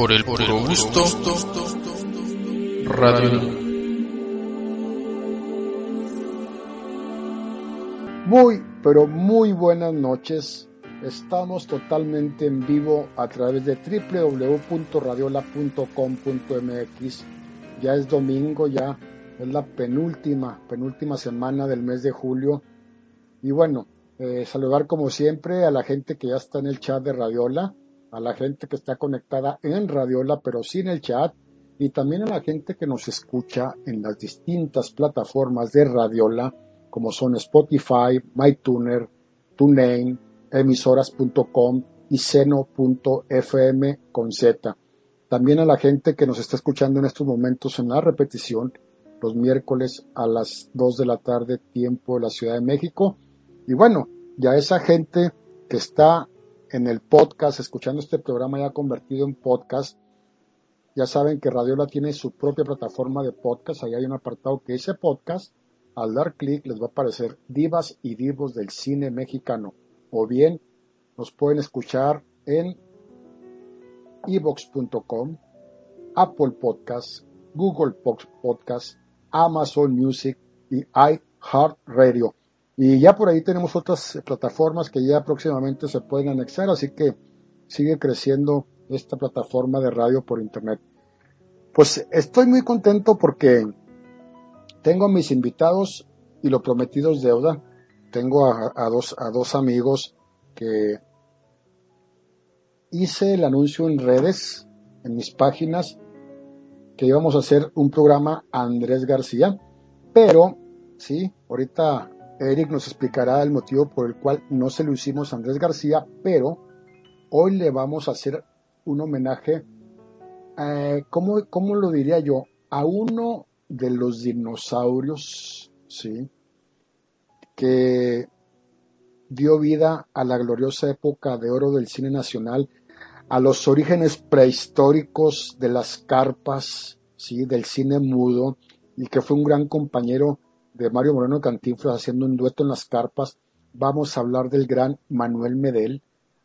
por el gusto, Radio. Muy, pero muy buenas noches. Estamos totalmente en vivo a través de www.radiola.com.mx. Ya es domingo, ya es la penúltima, penúltima semana del mes de julio. Y bueno, eh, saludar como siempre a la gente que ya está en el chat de Radiola, a la gente que está conectada en Radiola pero sin el chat y también a la gente que nos escucha en las distintas plataformas de Radiola como son Spotify, MyTuner, TuneIn, emisoras.com y seno.fm con Z. También a la gente que nos está escuchando en estos momentos en la repetición los miércoles a las 2 de la tarde tiempo de la Ciudad de México y bueno, ya esa gente que está en el podcast, escuchando este programa ya convertido en podcast, ya saben que Radiola tiene su propia plataforma de podcast. Ahí hay un apartado que dice podcast. Al dar clic les va a aparecer divas y divos del cine mexicano. O bien nos pueden escuchar en evox.com, Apple Podcasts, Google Podcasts, Amazon Music y iHeartRadio. Y ya por ahí tenemos otras plataformas que ya próximamente se pueden anexar, así que sigue creciendo esta plataforma de radio por internet. Pues estoy muy contento porque tengo a mis invitados y lo prometido es deuda. Tengo a, dos, a dos amigos que hice el anuncio en redes, en mis páginas, que íbamos a hacer un programa Andrés García, pero sí, ahorita Eric nos explicará el motivo por el cual no se lo hicimos a Andrés García, pero hoy le vamos a hacer un homenaje, eh, ¿cómo, lo diría yo? A uno de los dinosaurios, ¿sí? Que dio vida a la gloriosa época de oro del cine nacional, a los orígenes prehistóricos de las carpas, ¿sí? Del cine mudo, y que fue un gran compañero de Mario Moreno Cantinflas haciendo un dueto en las carpas, vamos a hablar del gran Manuel Medel.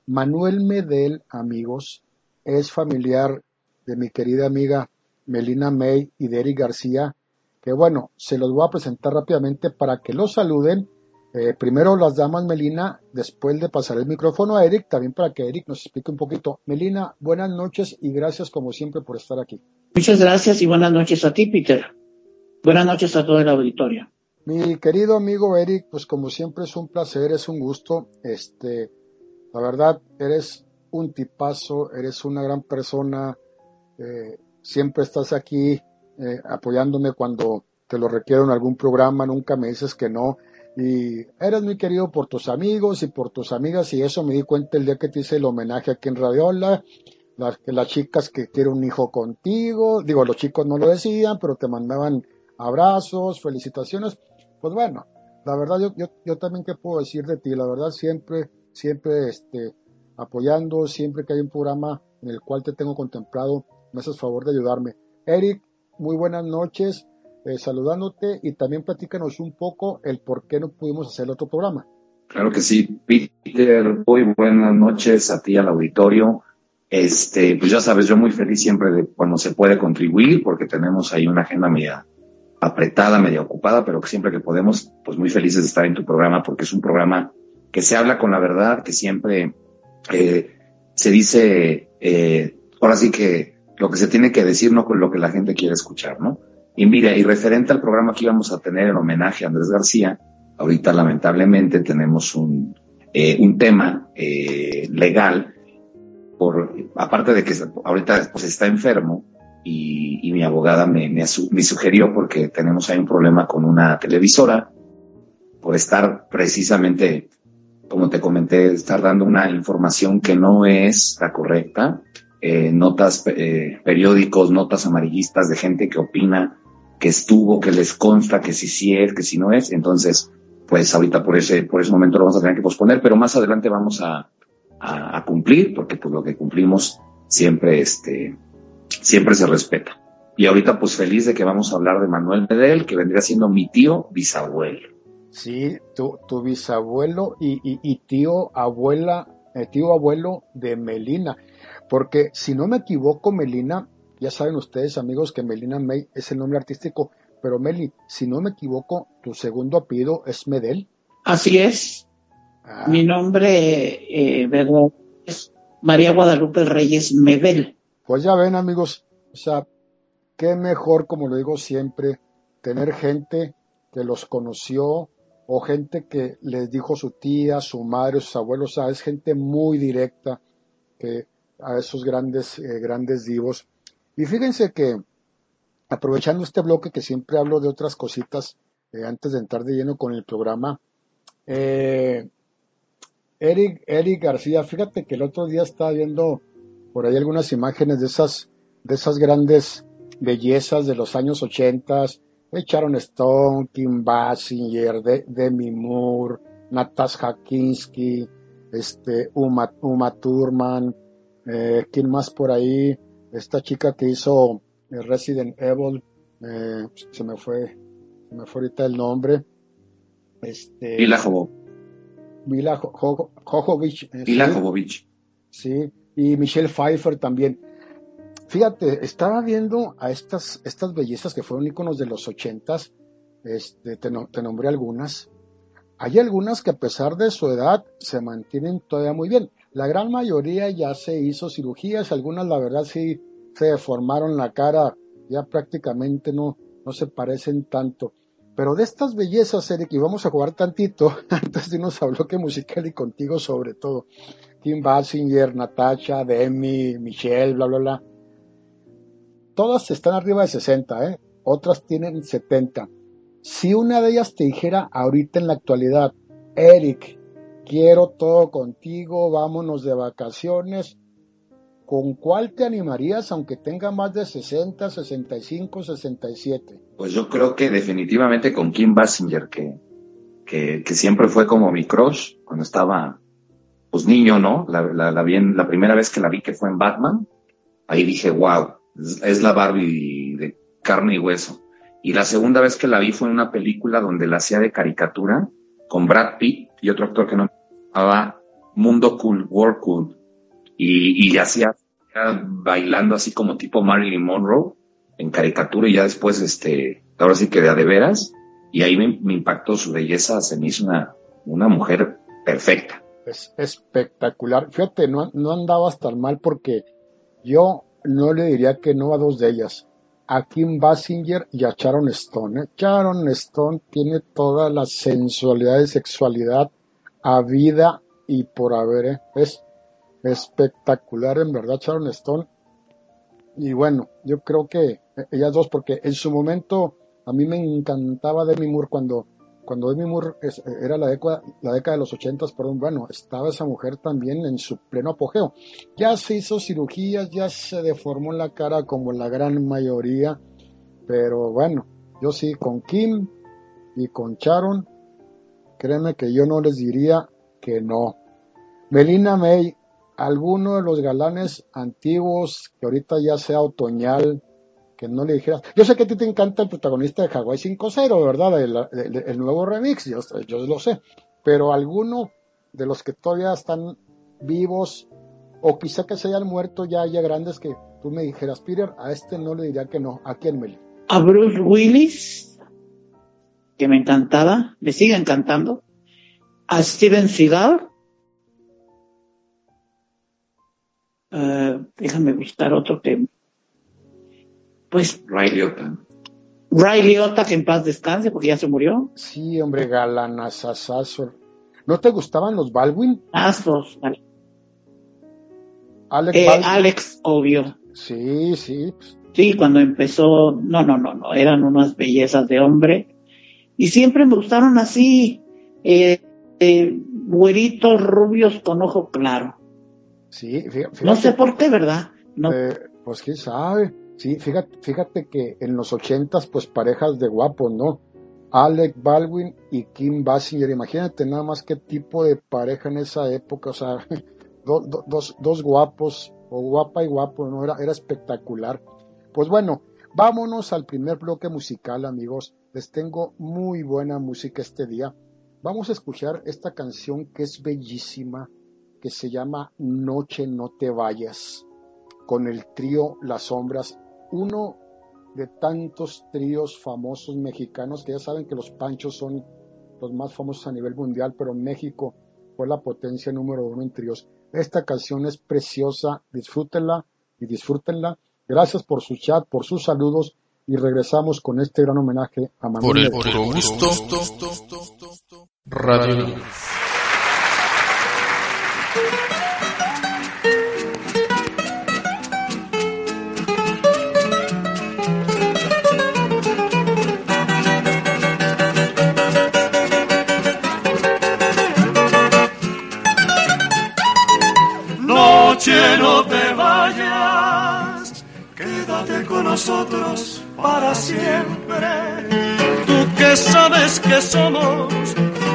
Manuel Medel, amigos, es familiar de mi querida amiga Melina May y de Eric García, que bueno, se los voy a presentar rápidamente para que los saluden. Eh, primero las damas Melina, después de pasar el micrófono a Eric, también para que Eric nos explique un poquito. Melina, buenas noches y gracias como siempre por estar aquí. Muchas gracias y buenas noches a ti, Peter. Buenas noches a toda la auditoria. Mi querido amigo Eric, pues como siempre es un placer, es un gusto. Este, la verdad, eres un tipazo, eres una gran persona. Eh, siempre estás aquí eh, apoyándome cuando te lo requiero en algún programa, nunca me dices que no. Y eres muy querido por tus amigos y por tus amigas, y eso me di cuenta el día que te hice el homenaje aquí en Radiola. Las, las chicas que quieren un hijo contigo, digo, los chicos no lo decían, pero te mandaban abrazos, felicitaciones pues bueno, la verdad yo, yo, yo también qué puedo decir de ti, la verdad siempre, siempre este, apoyando, siempre que hay un programa en el cual te tengo contemplado, me haces favor de ayudarme. Eric, muy buenas noches, eh, saludándote y también platícanos un poco el por qué no pudimos hacer otro programa. Claro que sí, Peter, muy buenas noches a ti al auditorio. Este, pues ya sabes, yo muy feliz siempre de cuando se puede contribuir, porque tenemos ahí una agenda media apretada, medio ocupada, pero que siempre que podemos, pues muy felices de estar en tu programa porque es un programa que se habla con la verdad, que siempre eh, se dice, eh, ahora sí que lo que se tiene que decir, no con lo que la gente quiere escuchar, ¿no? Y mira, y referente al programa que íbamos a tener en homenaje a Andrés García, ahorita lamentablemente tenemos un, eh, un tema eh, legal, por, aparte de que ahorita pues está enfermo, y, mi abogada me, me, sugirió porque tenemos ahí un problema con una televisora por estar precisamente, como te comenté, estar dando una información que no es la correcta, eh, notas, eh, periódicos, notas amarillistas de gente que opina que estuvo, que les consta que si sí es, que si no es. Entonces, pues ahorita por ese, por ese momento lo vamos a tener que posponer, pero más adelante vamos a, a, a cumplir, porque pues lo que cumplimos siempre, este, siempre se respeta. Y ahorita pues feliz de que vamos a hablar de Manuel Medel, que vendría siendo mi tío bisabuelo. Sí, tu, tu bisabuelo y, y, tío abuela, eh, tío abuelo de Melina. Porque si no me equivoco, Melina, ya saben ustedes amigos que Melina May es el nombre artístico, pero Meli, si no me equivoco, tu segundo apellido es Medel. Así es. Ah. Mi nombre eh, es María Guadalupe Reyes Medel. Pues ya ven amigos, o sea, qué mejor, como lo digo siempre, tener gente que los conoció o gente que les dijo su tía, su madre, sus abuelos, o sea, es gente muy directa que a esos grandes, eh, grandes divos. Y fíjense que, aprovechando este bloque que siempre hablo de otras cositas, eh, antes de entrar de lleno con el programa, eh, Eric, Eric García, fíjate que el otro día estaba viendo por ahí algunas imágenes de esas, de esas grandes bellezas de los años ochentas, de Sharon Stone, Kim Basinger, de, Demi Moore, Natasha Kinski, este, Uma, Uma Thurman, eh, ¿quién más por ahí? Esta chica que hizo eh, Resident Evil, eh, se me fue, se me fue ahorita el nombre. Este, Mila. Mila Jovovich. Mila Jovovich. Sí, y Michelle Pfeiffer también. Fíjate, estaba viendo a estas, estas bellezas que fueron íconos de los ochentas, este, te, te nombré algunas. Hay algunas que a pesar de su edad se mantienen todavía muy bien. La gran mayoría ya se hizo cirugías, algunas la verdad sí se deformaron la cara, ya prácticamente no, no se parecen tanto. Pero de estas bellezas, Eric, y vamos a jugar tantito, antes de irnos a bloque musical y contigo sobre todo. Kim Basinger, Natasha, Demi, Michelle, bla, bla, bla todas están arriba de 60, ¿eh? otras tienen 70. Si una de ellas te dijera ahorita en la actualidad, Eric, quiero todo contigo, vámonos de vacaciones, ¿con cuál te animarías aunque tenga más de 60, 65, 67? Pues yo creo que definitivamente con Kim Basinger, que, que, siempre fue como mi crush cuando estaba pues niño, ¿no? La, la, la primera vez que la vi que fue en Batman, ahí dije, wow, es la Barbie de carne y hueso. Y la segunda vez que la vi fue en una película donde la hacía de caricatura con Brad Pitt y otro actor que no me llamaba Mundo Cool, World Cool. Y, y hacía bailando así como tipo Marilyn Monroe en caricatura y ya después, este, ahora sí que de a de veras. Y ahí me, impactó su belleza, se me hizo una, una mujer perfecta. Es espectacular. Fíjate, no, no andabas tan mal porque yo no le diría que no a dos de ellas, a Kim Basinger y a Sharon Stone. ¿eh? Sharon Stone tiene toda la sensualidad y sexualidad a vida y por haber. ¿eh? Es espectacular en verdad Sharon Stone. Y bueno, yo creo que ellas dos, porque en su momento a mí me encantaba Demi Moore cuando cuando Demi Moore era la década, la década de los ochentas, perdón, bueno, estaba esa mujer también en su pleno apogeo. Ya se hizo cirugías, ya se deformó la cara como la gran mayoría, pero bueno, yo sí, con Kim y con Sharon, créeme que yo no les diría que no. Melina May, alguno de los galanes antiguos que ahorita ya sea otoñal, que no le dijeras. Yo sé que a ti te encanta el protagonista de Hawaii 5.0, ¿verdad? El, nuevo remix, yo, yo, lo sé. Pero alguno de los que todavía están vivos, o quizá que se hayan muerto ya haya grandes que tú me dijeras, Peter, a este no le diría que no. ¿A quién me A Bruce Willis, que me encantaba, me sigue encantando. A Steven Seagal. Uh, déjame buscar otro que pues... Ray Liotta. Ray Liotta, que en paz descanse, porque ya se murió. Sí, hombre, galanazazazo. ¿No te gustaban los Baldwin? Astros, vale. Alex, eh, Alex, obvio. Sí, sí. Sí, cuando empezó, no, no, no, no, eran unas bellezas de hombre. Y siempre me gustaron así, eh, eh, güeritos rubios con ojo claro. Sí, fíjate, No sé por qué, ¿verdad? No. Eh, pues quién sabe. Sí, fíjate, fíjate que en los ochentas, pues parejas de guapos, ¿no? Alec Baldwin y Kim Basinger, imagínate nada más qué tipo de pareja en esa época, o sea, dos, dos guapos, o guapa y guapo, ¿no? Era, era espectacular. Pues bueno, vámonos al primer bloque musical, amigos. Les tengo muy buena música este día. Vamos a escuchar esta canción que es bellísima, que se llama Noche no te vayas con el trío Las Sombras, uno de tantos tríos famosos mexicanos que ya saben que los Panchos son los más famosos a nivel mundial, pero México fue la potencia número uno en tríos. Esta canción es preciosa, disfrútenla y disfrútenla. Gracias por su chat, por sus saludos y regresamos con este gran homenaje a Manuel. Por el gusto, Radio Noche no te vayas, quédate con nosotros para siempre. Tú que sabes que somos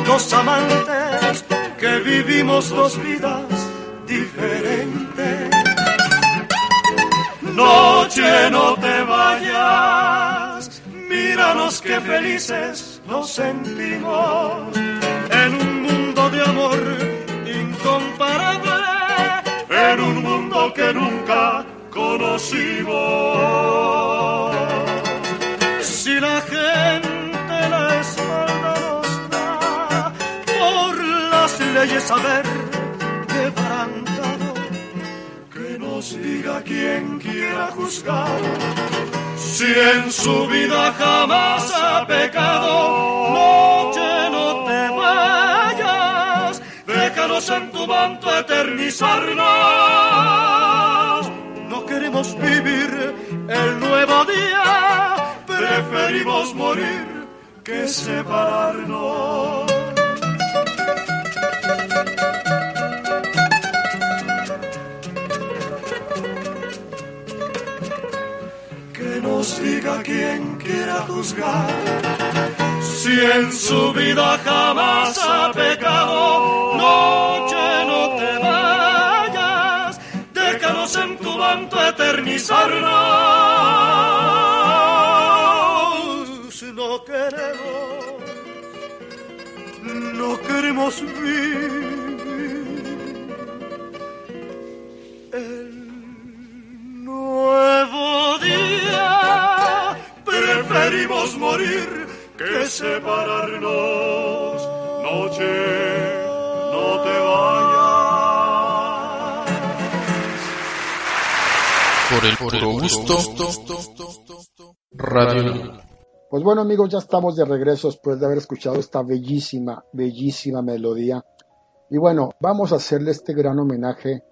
dos amantes, que vivimos dos vidas diferentes. Noche no te vayas, míranos que felices nos sentimos en un mundo de amor incomparable, mundo que nunca conocimos. Si la gente la espalda nos da por las leyes haber quebrantado, que nos diga quien quiera juzgar. Si en su vida jamás ha pecado, noche déjanos en tu manto eternizarnos no queremos vivir el nuevo día, preferimos morir que separarnos. Que nos diga quien quiera juzgar. Si en su vida jamás ha pecado, noche no te vayas, déjanos en tu manto eternizarnos. No queremos, no queremos vivir el nuevo día. Preferimos morir que separarnos. Noche, no te vayas. por el puro gusto, Radio Pues bueno amigos, ya estamos de regreso después de haber escuchado esta bellísima, bellísima melodía. Y bueno, vamos a hacerle este gran homenaje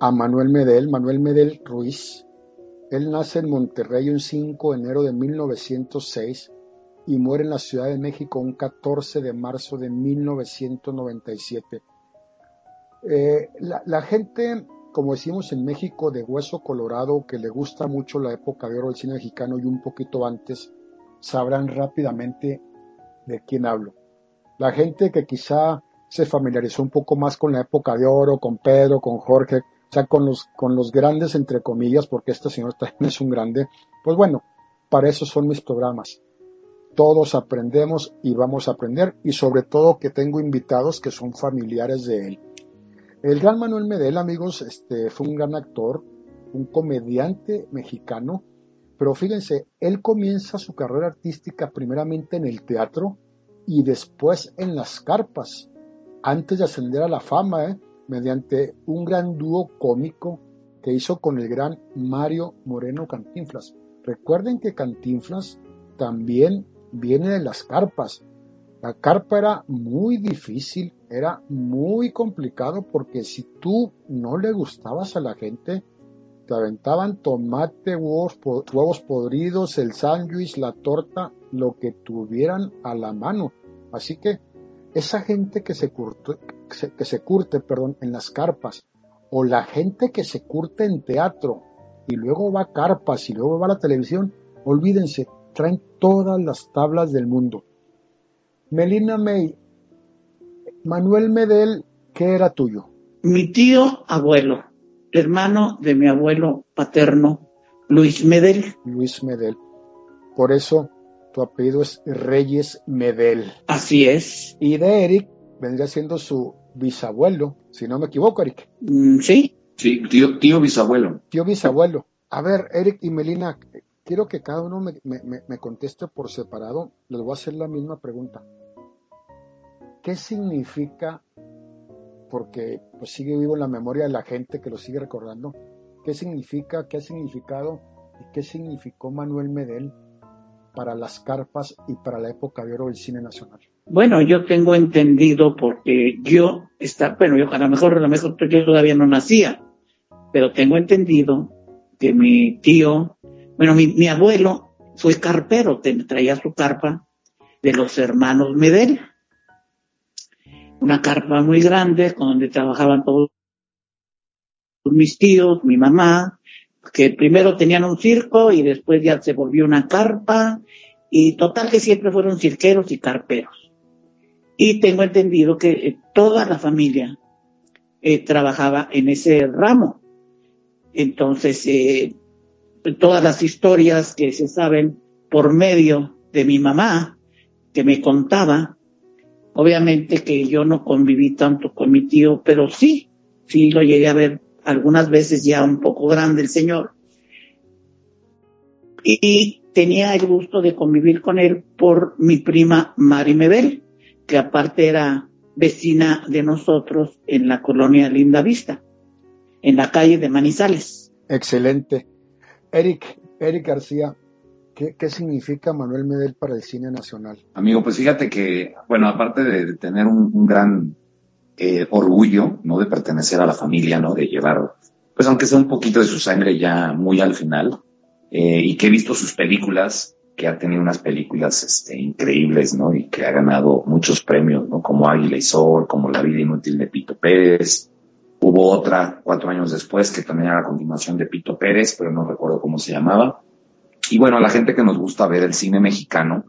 a Manuel Medel, Manuel Medel Ruiz. Él nace en Monterrey un 5 de enero de 1906 y muere en la Ciudad de México un 14 de marzo de 1997. Eh, la, la gente como decimos en México, de hueso colorado, que le gusta mucho la época de oro del cine mexicano y un poquito antes, sabrán rápidamente de quién hablo. La gente que quizá se familiarizó un poco más con la época de oro, con Pedro, con Jorge, o sea, con los, con los grandes entre comillas, porque este señor también es un grande, pues bueno, para eso son mis programas. Todos aprendemos y vamos a aprender, y sobre todo que tengo invitados que son familiares de él. El gran Manuel Medel, amigos, este, fue un gran actor, un comediante mexicano, pero fíjense, él comienza su carrera artística primeramente en el teatro y después en las carpas, antes de ascender a la fama, ¿eh? mediante un gran dúo cómico que hizo con el gran Mario Moreno Cantinflas. Recuerden que Cantinflas también viene de las carpas. La carpa era muy difícil, era muy complicado porque si tú no le gustabas a la gente, te aventaban tomate, huevos, huevos podridos, el sándwich, la torta, lo que tuvieran a la mano. Así que esa gente que se curte, que se curte perdón, en las carpas, o la gente que se curte en teatro, y luego va a carpas y luego va a la televisión, olvídense, traen todas las tablas del mundo. Melina May, Manuel Medel, ¿qué era tuyo? Mi tío abuelo, hermano de mi abuelo paterno, Luis Medel. Luis Medel. Por eso tu apellido es Reyes Medel. Así es. Y de Eric vendría siendo su bisabuelo, si no me equivoco, Eric. Mm, sí, Sí, tío, tío bisabuelo. Tío bisabuelo. A ver, Eric y Melina, quiero que cada uno me, conteste por separado. Les voy a hacer la misma pregunta. ¿Qué significa, porque pues sigue vivo en la memoria de la gente que lo sigue recordando, qué significa, qué ha significado y qué significó Manuel Medel para las carpas y para la época de oro del cine nacional? Bueno, yo tengo entendido porque yo está, bueno, yo a lo mejor, a lo mejor yo todavía no nacía, pero tengo entendido que mi tío, bueno, mi, abuelo fue carpero, traía su carpa de los hermanos Medel. Una carpa muy grande con donde trabajaban todos mis tíos, mi mamá, que primero tenían un circo y después ya se volvió una carpa y total que siempre fueron cirqueros y carperos. Y tengo entendido que eh, toda la familia eh, trabajaba en ese ramo. Entonces, eh, todas las historias que se saben por medio de mi mamá, que me contaba, obviamente que yo no conviví tanto con mi tío, pero sí, sí lo llegué a ver algunas veces ya un poco grande el señor. Y tenía el gusto de convivir con él por mi prima Mari Mebel, que aparte era vecina de nosotros en la colonia Linda Vista, en la calle de Manizales. Excelente. Eric, Eric García, ¿qué, significa Manuel Medel para el cine nacional? Amigo, pues fíjate que, bueno, aparte de tener un, un gran eh, orgullo, ¿no? De pertenecer a la familia, ¿no? De llevar, pues aunque sea un poquito de su sangre ya muy al final, eh, y que he visto sus películas, que ha tenido unas películas este, increíbles, ¿no? Y que ha ganado muchos premios, ¿no? Como Águila y Sol, como La vida inútil de Pito Pérez. Hubo otra cuatro años después que también era la continuación de Pito Pérez, pero no recuerdo cómo se llamaba. Y bueno, a la gente que nos gusta ver el cine mexicano,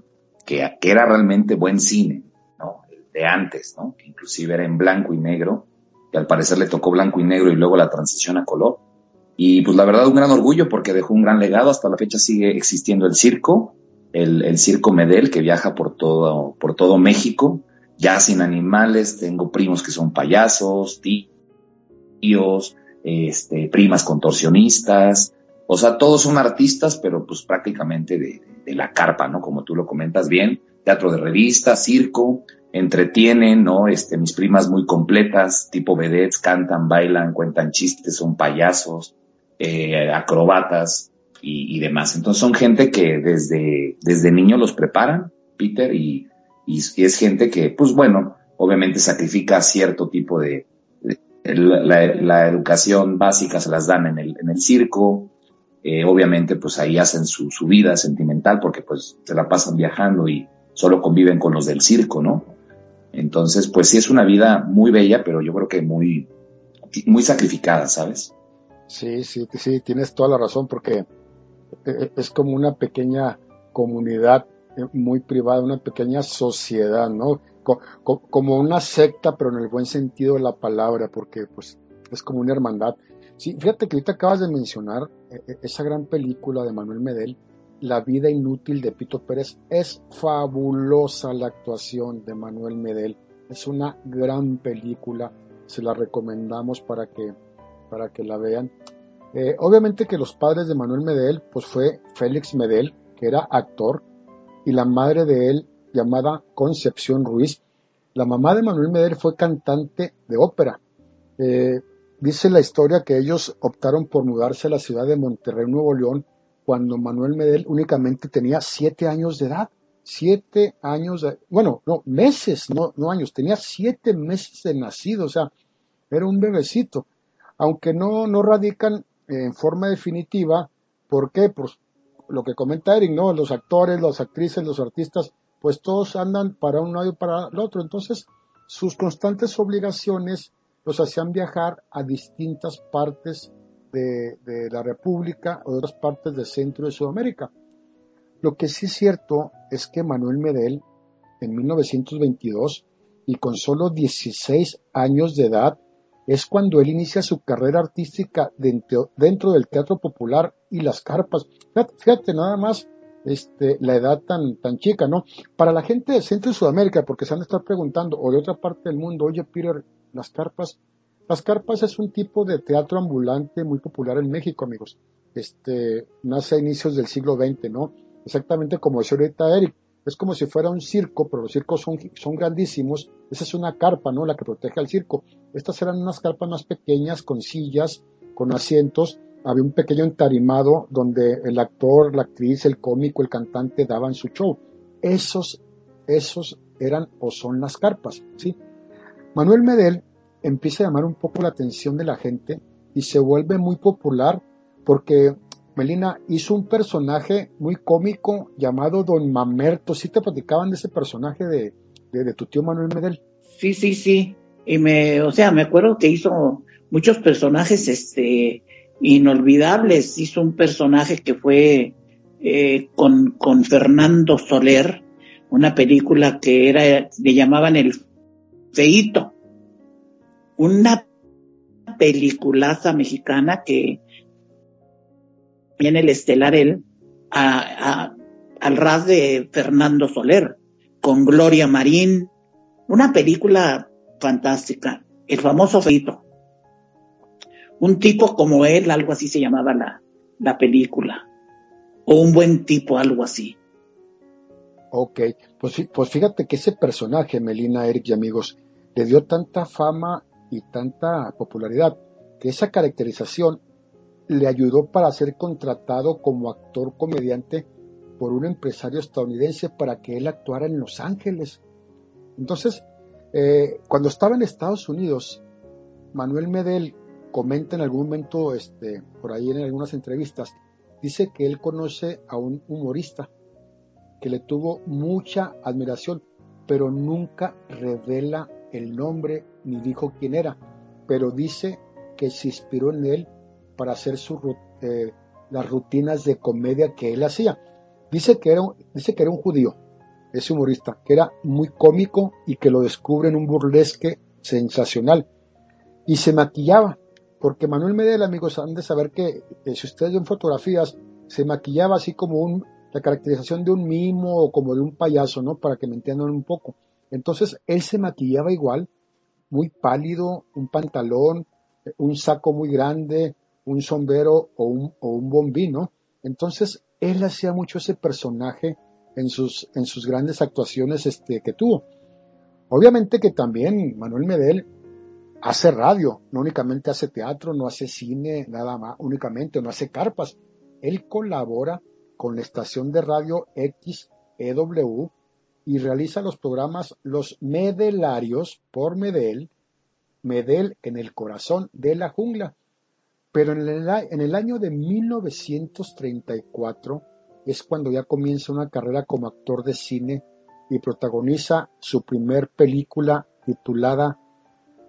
que, que era realmente buen cine, ¿no? de antes, ¿no? Que inclusive era en blanco y negro, y al parecer le tocó blanco y negro y luego la transición a color. Y pues la verdad un gran orgullo porque dejó un gran legado, hasta la fecha sigue existiendo el circo, el, el circo Medel que viaja por todo, por todo México, ya sin animales, tengo primos que son payasos, tíos, este, primas contorsionistas, o sea, todos son artistas, pero pues prácticamente de, la carpa, ¿no? Como tú lo comentas bien, teatro de revista, circo, entretienen, ¿no? Este, mis primas muy completas, tipo vedettes, cantan, bailan, cuentan chistes, son payasos, eh, acrobatas y, demás. Entonces son gente que desde, desde niño los preparan, Peter, y, y, y, es gente que, pues bueno, obviamente sacrifica cierto tipo de, la, educación básica se las dan en el, en el circo, eh, obviamente pues ahí hacen su, su vida sentimental porque pues se la pasan viajando y solo conviven con los del circo, ¿no? Entonces, pues sí es una vida muy bella, pero yo creo que muy, muy sacrificada, ¿sabes? Sí, sí, sí, tienes toda la razón, porque es como una pequeña comunidad muy privada, una pequeña sociedad, ¿no? Como una secta, pero en el buen sentido de la palabra, porque pues es como una hermandad. Sí, fíjate que ahorita acabas de mencionar esa gran película de Manuel Medel, la vida inútil de Pito Pérez. Es fabulosa la actuación de Manuel Medel. Es una gran película. Se la recomendamos para que, para que la vean. Eh, obviamente que los padres de Manuel Medel, pues fue Félix Medel, que era actor, y la madre de él, llamada Concepción Ruiz. La mamá de Manuel Medel fue cantante de ópera. Eh, dice la historia que ellos optaron por mudarse a la ciudad de Monterrey, Nuevo León, cuando Manuel Medel únicamente tenía siete años de edad. Siete años, de, bueno, no, meses, no, no años, tenía siete meses de nacido, o sea, era un bebecito. Aunque no, no radican en forma definitiva, ¿por qué? Pues lo que comenta Eric, ¿no? Los actores, las actrices, los artistas, pues todos andan para un lado y para el otro. Entonces, sus constantes obligaciones los hacían viajar a distintas partes de, la República o de otras partes de Centro y Sudamérica. Lo que sí es cierto es que Manuel Medel, en 1922, y con solo 16 años de edad, es cuando él inicia su carrera artística dentro, dentro del teatro popular y las carpas. Fíjate, nada más este, la edad tan, tan chica, ¿no? Para la gente de Centro y Sudamérica, porque se han de estar preguntando, o de otra parte del mundo, oye, Peter, las carpas, Las carpas es un tipo de teatro ambulante muy popular en México, amigos. Este, nace a inicios del siglo XX, ¿no? Exactamente como decía ahorita Eric. Es como si fuera un circo, pero los circos son, son grandísimos. Esa es una carpa, ¿no? La que protege al circo. Estas eran unas carpas más pequeñas, con sillas, con asientos. Había un pequeño entarimado donde el actor, la actriz, el cómico, el cantante daban su show. Esos, esos eran o son las carpas, ¿sí? Manuel Medel empieza a llamar un poco la atención de la gente y se vuelve muy popular porque Melina hizo un personaje muy cómico llamado Don Mamerto. ¿Sí te platicaban de ese personaje de, de, tu tío Manuel Medel? Sí, sí, sí. Y me, o sea, me acuerdo que hizo muchos personajes, este, inolvidables. Hizo un personaje que fue eh, con, con Fernando Soler, una película que era, le llamaban El Feito una peliculaza mexicana que viene el estelar él a, al ras de Fernando Soler con Gloria Marín, una película fantástica, el famoso Feito. Un tipo como él, algo así se llamaba la, la película. O un buen tipo, algo así. Ok, pues, pues fíjate que ese personaje, Melina, Eric y amigos, le dio tanta fama y tanta popularidad que esa caracterización le ayudó para ser contratado como actor comediante por un empresario estadounidense para que él actuara en Los Ángeles. Entonces, eh, cuando estaba en Estados Unidos, Manuel Medel comenta en algún momento, este, por ahí en algunas entrevistas, dice que él conoce a un humorista que le tuvo mucha admiración, pero nunca revela el nombre ni dijo quién era, pero dice que se inspiró en él para hacer eh, las rutinas de comedia que él hacía. Dice que, era, dice que era un judío, ese humorista, que era muy cómico y que lo descubre en un burlesque sensacional. Y se maquillaba, porque Manuel Medel, amigos, han de saber que eh, si ustedes ven fotografías, se maquillaba así como la caracterización de un mimo o como de un payaso, ¿no? Para que me entiendan un poco. Entonces él se maquillaba igual, muy pálido, un pantalón, un saco muy grande, un sombrero o un, o un bombino. Entonces él hacía mucho ese personaje en sus, en sus grandes actuaciones este, que tuvo. Obviamente que también Manuel Medel hace radio, no únicamente hace teatro, no hace cine, nada más, únicamente, no hace carpas. Él colabora con la estación de radio XEW y realiza los programas Los Medelarios por Medel, Medel en el corazón de la jungla. Pero en el, año de 1934 es cuando ya comienza una carrera como actor de cine y protagoniza su primer película titulada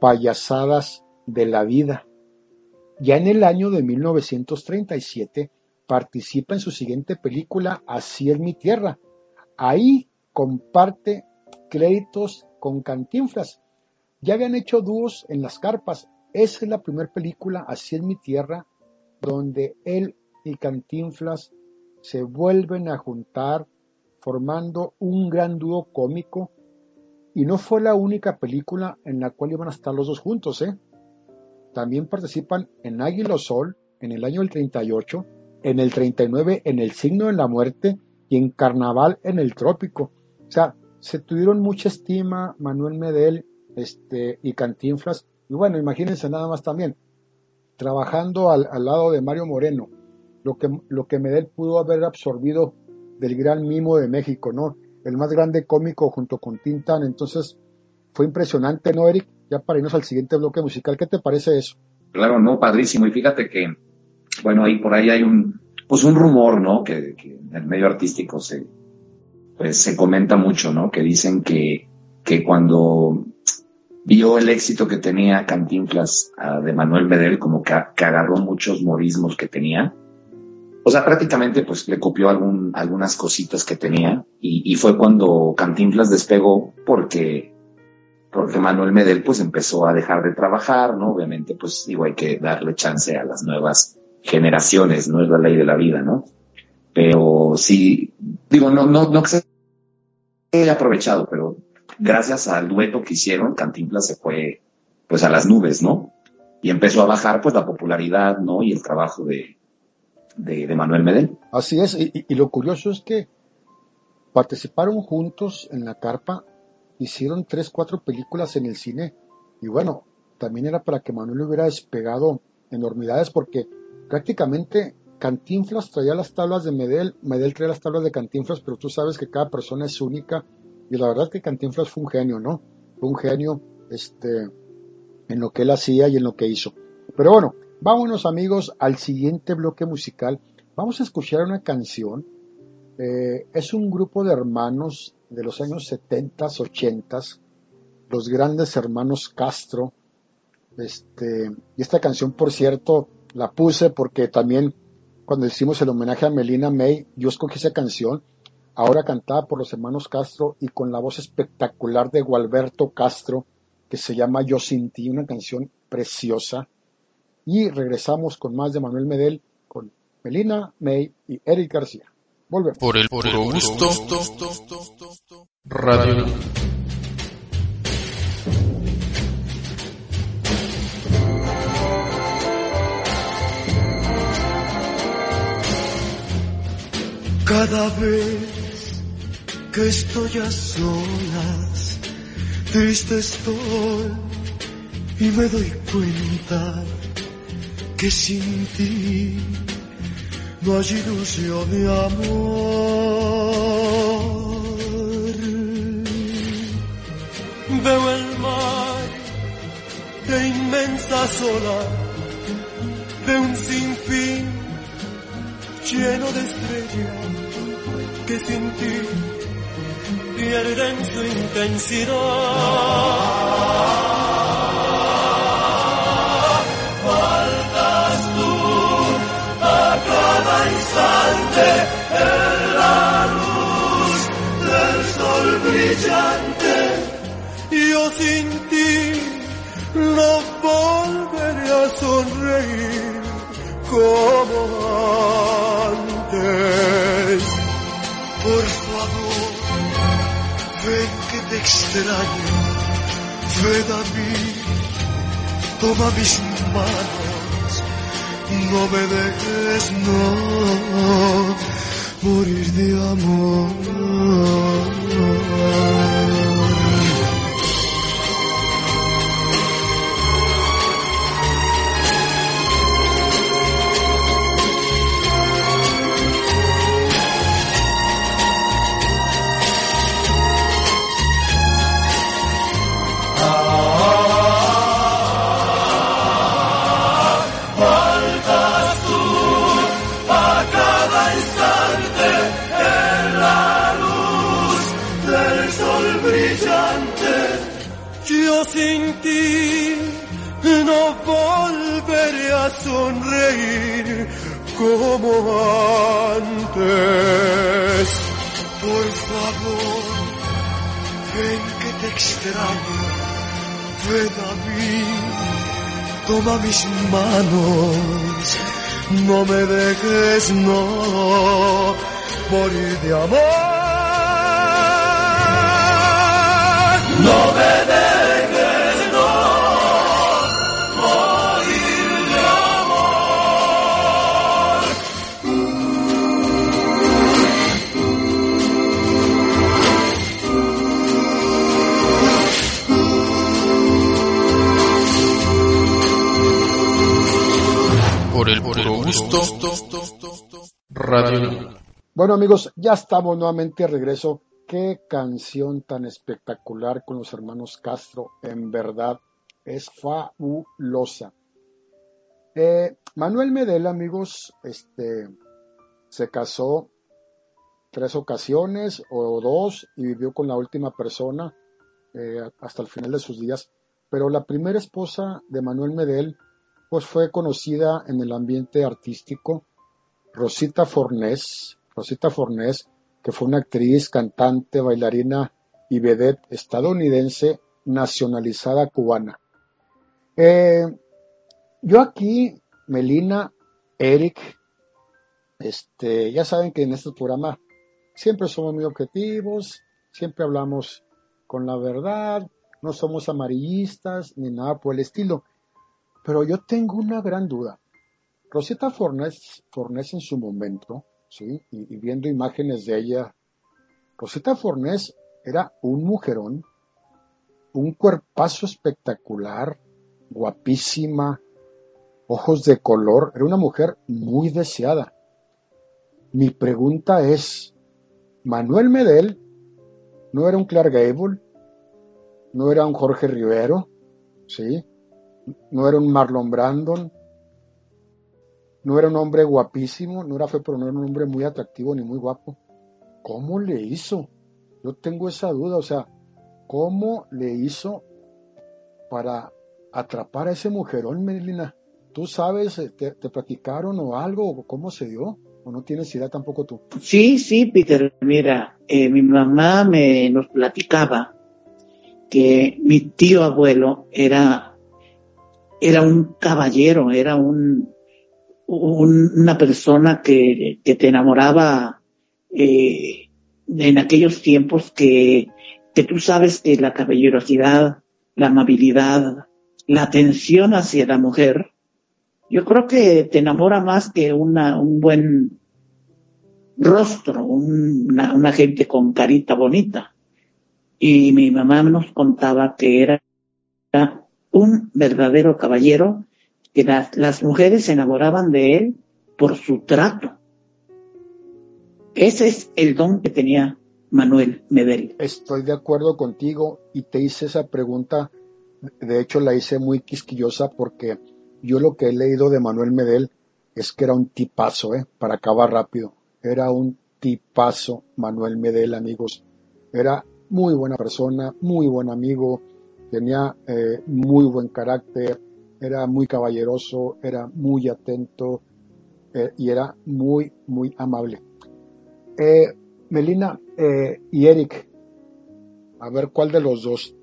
Payasadas de la Vida. Ya en el año de 1937 participa en su siguiente película Así es mi tierra. Ahí comparte créditos con Cantinflas. Ya habían hecho dúos en las carpas. Esa es la primera película, Así es mi tierra, donde él y Cantinflas se vuelven a juntar formando un gran dúo cómico. Y no fue la única película en la cual iban a estar los dos juntos, ¿eh? También participan en Águila Sol en el año del 38, en el 39 en El signo de la muerte y en Carnaval en el trópico. O sea, se tuvieron mucha estima Manuel Medel este, y Cantinflas. Y bueno, imagínense nada más también, trabajando al, lado de Mario Moreno, lo que, lo que Medel pudo haber absorbido del gran mimo de México, ¿no? El más grande cómico junto con Tintan. Entonces, fue impresionante, ¿no, Eric? Ya para irnos al siguiente bloque musical, ¿qué te parece eso? Claro, no, padrísimo. Y fíjate que, bueno, ahí por ahí hay un, pues un rumor, ¿no? Que, que en el medio artístico se, pues se comenta mucho, ¿no? Que dicen que, que cuando vio el éxito que tenía Cantinflas uh, de Manuel Medel, como que, agarró muchos modismos que tenía. O sea, prácticamente pues le copió algunas cositas que tenía y, y, fue cuando Cantinflas despegó porque, porque Manuel Medel pues empezó a dejar de trabajar, ¿no? Obviamente pues digo, hay que darle chance a las nuevas generaciones, no es la ley de la vida, ¿no? Pero sí, digo, no, no, no que se haya aprovechado, pero gracias al dueto que hicieron, Cantinflas se fue pues a las nubes, ¿no? y empezó a bajar pues la popularidad, ¿no? Y el trabajo de, de, Manuel Medel. Así es, y, y lo curioso es que participaron juntos en la carpa, hicieron tres, cuatro películas en el cine, y bueno, también era para que Manuel hubiera despegado enormidades, porque prácticamente Cantinflas traía las tablas de Medel, Medel traía las tablas de Cantinflas, pero tú sabes que cada persona es única, y la verdad que Cantinflas fue un genio, ¿no? Fue un genio, este, en lo que él hacía y en lo que hizo. Pero bueno, vámonos amigos al siguiente bloque musical. Vamos a escuchar una canción. Eh, es un grupo de hermanos de los años 70, 80, los grandes hermanos Castro. Este, y esta canción, por cierto, la puse porque también cuando hicimos el homenaje a Melina May, yo escogí esa canción, ahora cantada por los hermanos Castro y con la voz espectacular de Gualberto Castro, que se llama Yo sin ti, una canción preciosa. Y regresamos con más de Manuel Medel, con Melina May y Eric García. Volvemos. Por el puro gusto. Radio. Cada vez que estoy a solas, triste estoy y me doy cuenta que sin ti no hay ilusión de amor. Veo el mar de inmensas olas, de un sinfín lleno de estrellas que sin ti pierden su intensidad. Faltas tú a cada instante la luz del sol brillante. Yo sin ti no volveré a sonreír como antes. Te extraño, ven a toma mis manos, no me dejes, no, morir de amor. Sin ti no volveré a sonreír como antes. Por favor, ven que te extraño, ven a mí toma mis manos, no me dejes, no, morir de amor. No me gusto. Radio. Bueno amigos, ya estamos nuevamente de regreso. Qué canción tan espectacular con los hermanos Castro. En verdad, es fabulosa. Eh, Manuel Medel, amigos, este, se casó tres ocasiones o dos y vivió con la última persona eh, hasta el final de sus días. Pero la primera esposa de Manuel Medel, pues fue conocida en el ambiente artístico, Rosita Fornés, Rosita Fornés, que fue una actriz, cantante, bailarina y vedette estadounidense nacionalizada cubana. Eh, yo aquí, Melina, Eric, este, ya saben que en este programa siempre somos muy objetivos, siempre hablamos con la verdad, no somos amarillistas ni nada por el estilo. Pero yo tengo una gran duda. Rosita Fornés, Fornés en su momento, ¿sí? Y, viendo imágenes de ella, Rosita Fornés era un mujerón, un cuerpazo espectacular, guapísima, ojos de color, era una mujer muy deseada. Mi pregunta es, ¿Manuel Medel no era un Clark Gable? ¿No era un Jorge Rivero? ¿Sí? ¿No era un Marlon Brandon? ¿No era un hombre guapísimo? No era feo, pero no era un hombre muy atractivo ni muy guapo. ¿Cómo le hizo? Yo tengo esa duda, o sea, ¿cómo le hizo para atrapar a ese mujerón, Melina? ¿Tú sabes, eh, te, te platicaron o algo, o cómo se dio? ¿O no tienes idea tampoco tú? Sí, sí, Peter, mira, eh, mi mamá me nos platicaba que mi tío abuelo era, era un caballero, era un, un- una persona que, que te enamoraba eh, en aquellos tiempos que, que tú sabes que la caballerosidad, la amabilidad, la atención hacia la mujer, yo creo que te enamora más que una, un buen rostro, un- una, una gente con carita bonita. Y mi mamá nos contaba que era un verdadero caballero, que las, mujeres se enamoraban de él por su trato. Ese es el don que tenía Manuel Medel. Estoy de acuerdo contigo y te hice esa pregunta, de hecho la hice muy quisquillosa porque yo lo que he leído de Manuel Medel es que era un tipazo, ¿eh? para acabar rápido. Era un tipazo Manuel Medel, amigos. Era muy buena persona, muy buen amigo, tenía eh, muy buen carácter, era muy caballeroso, era muy atento eh, y era muy, muy amable. Eh, Melina y Eric, a ver cuál de los dos.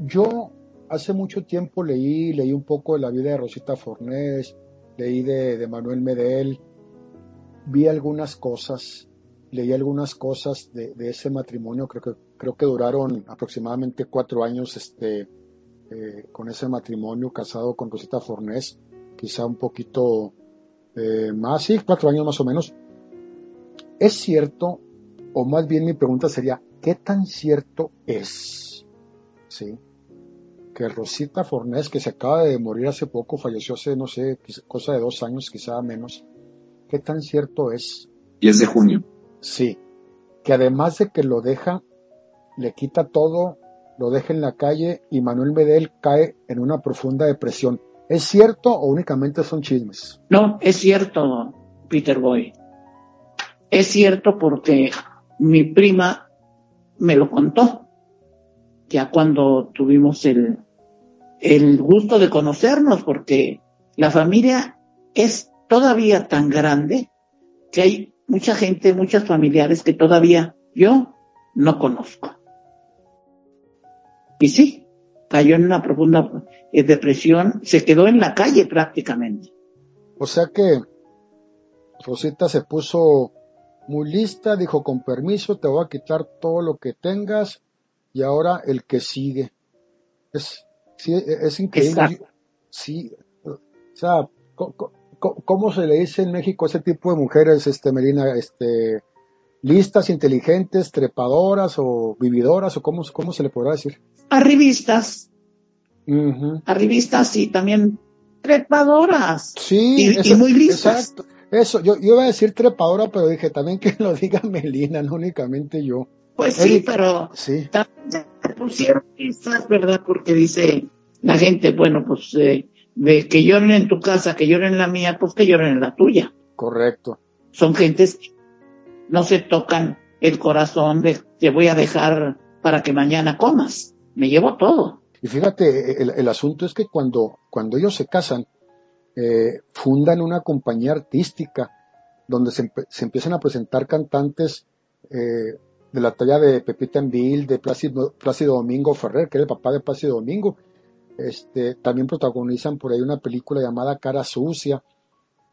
Yo hace mucho tiempo leí, leí un poco de la vida de Rosita Fornés, leí de, de Manuel Medel, vi algunas cosas, leí algunas cosas de, de ese matrimonio, creo que, creo que duraron aproximadamente cuatro años este, eh, con ese matrimonio, casado con Rosita Fornés, quizá un poquito eh, más, sí, cuatro años más o menos. ¿Es cierto, o más bien mi pregunta sería, ¿qué tan cierto es? ¿Sí? Que Rosita Fornés, que se acaba de morir hace poco, falleció hace, no sé, cosa de dos años, quizá menos. ¿Qué tan cierto es? 10 de junio. Sí. Que además de que lo deja, le quita todo, lo deja en la calle y Manuel Medel cae en una profunda depresión. ¿Es cierto o únicamente son chismes? No, es cierto, Peter Boy. Es cierto porque mi prima me lo contó. Ya cuando tuvimos el, el gusto de conocernos, porque la familia es todavía tan grande que hay mucha gente, muchos familiares que todavía yo no conozco. Y sí, cayó en una profunda eh, depresión, se quedó en la calle prácticamente. O sea que Rosita se puso muy lista, dijo con permiso, te voy a quitar todo lo que tengas y ahora el que sigue. Es, sí, es increíble. Exacto. Sí, o sea, ¿cómo se le dice en México a ese tipo de mujeres, este, Melina, este, listas, inteligentes, trepadoras o vividoras o cómo, cómo se le podrá decir? Arribistas, Ujú. arribistas y también trepadoras. Sí, Y- muy listas. Exacto. Eso, yo, yo iba a decir trepadora, pero dije también que lo diga Melina, no únicamente yo. Pues sí, pero Sí, también se pusieron listas, ¿verdad? Porque dice la gente, bueno, pues eh, de que lloren en tu casa, que lloren en la mía, pues que lloren en la tuya. correcto. Son gentes que no se tocan el corazón de te voy a dejar para que mañana comas. Me llevo todo. Y fíjate, el, asunto es que cuando, cuando ellos se casan, eh, fundan una compañía artística donde se, empiezan a presentar cantantes eh, de la talla de Pepita Envil, de Plácido, Plácido Domingo Ferrer, que era el papá de Plácido Domingo. Este, también protagonizan por ahí una película llamada Cara Sucia.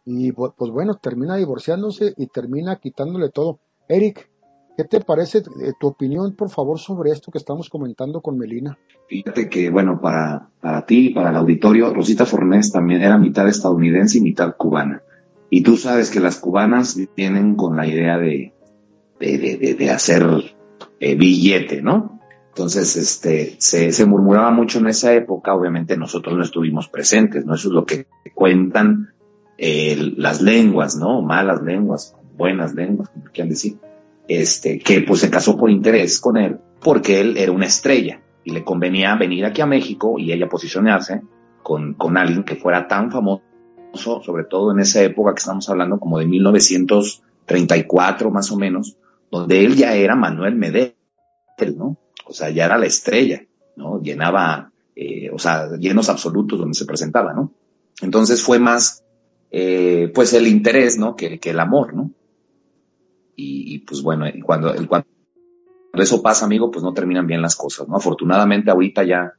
Y pues bueno, termina divorciándose y termina quitándole todo. Eric, ¿Qué te parece eh, tu opinión, por favor, sobre esto que estamos comentando con Melina? Fíjate que, bueno, para, para ti, para el auditorio, Rosita Fornés también era mitad estadounidense y mitad cubana. Y tú sabes que las cubanas tienen con la idea de, de, de, de hacer eh, billete, ¿no? Entonces, este, se, se, murmuraba mucho en esa época, obviamente nosotros no estuvimos presentes, ¿no? Eso es lo que cuentan eh, las lenguas, ¿no? Malas lenguas, buenas lenguas, como quieran decir. Este, que pues se casó por interés con él, porque él era una estrella y le convenía venir aquí a México y ella posicionarse con, con alguien que fuera tan famoso, sobre todo en esa época que estamos hablando como de 1934 más o menos, donde él ya era Manuel Medel, ¿no? O sea, ya era la estrella, ¿no? Llenaba, eh, o sea, llenos absolutos donde se presentaba, ¿no? Entonces fue más, eh, pues el interés, ¿no? Que, que el amor, ¿no? Y, pues bueno, cuando, cuando eso pasa, amigo, pues no terminan bien las cosas, ¿no? Afortunadamente ahorita ya,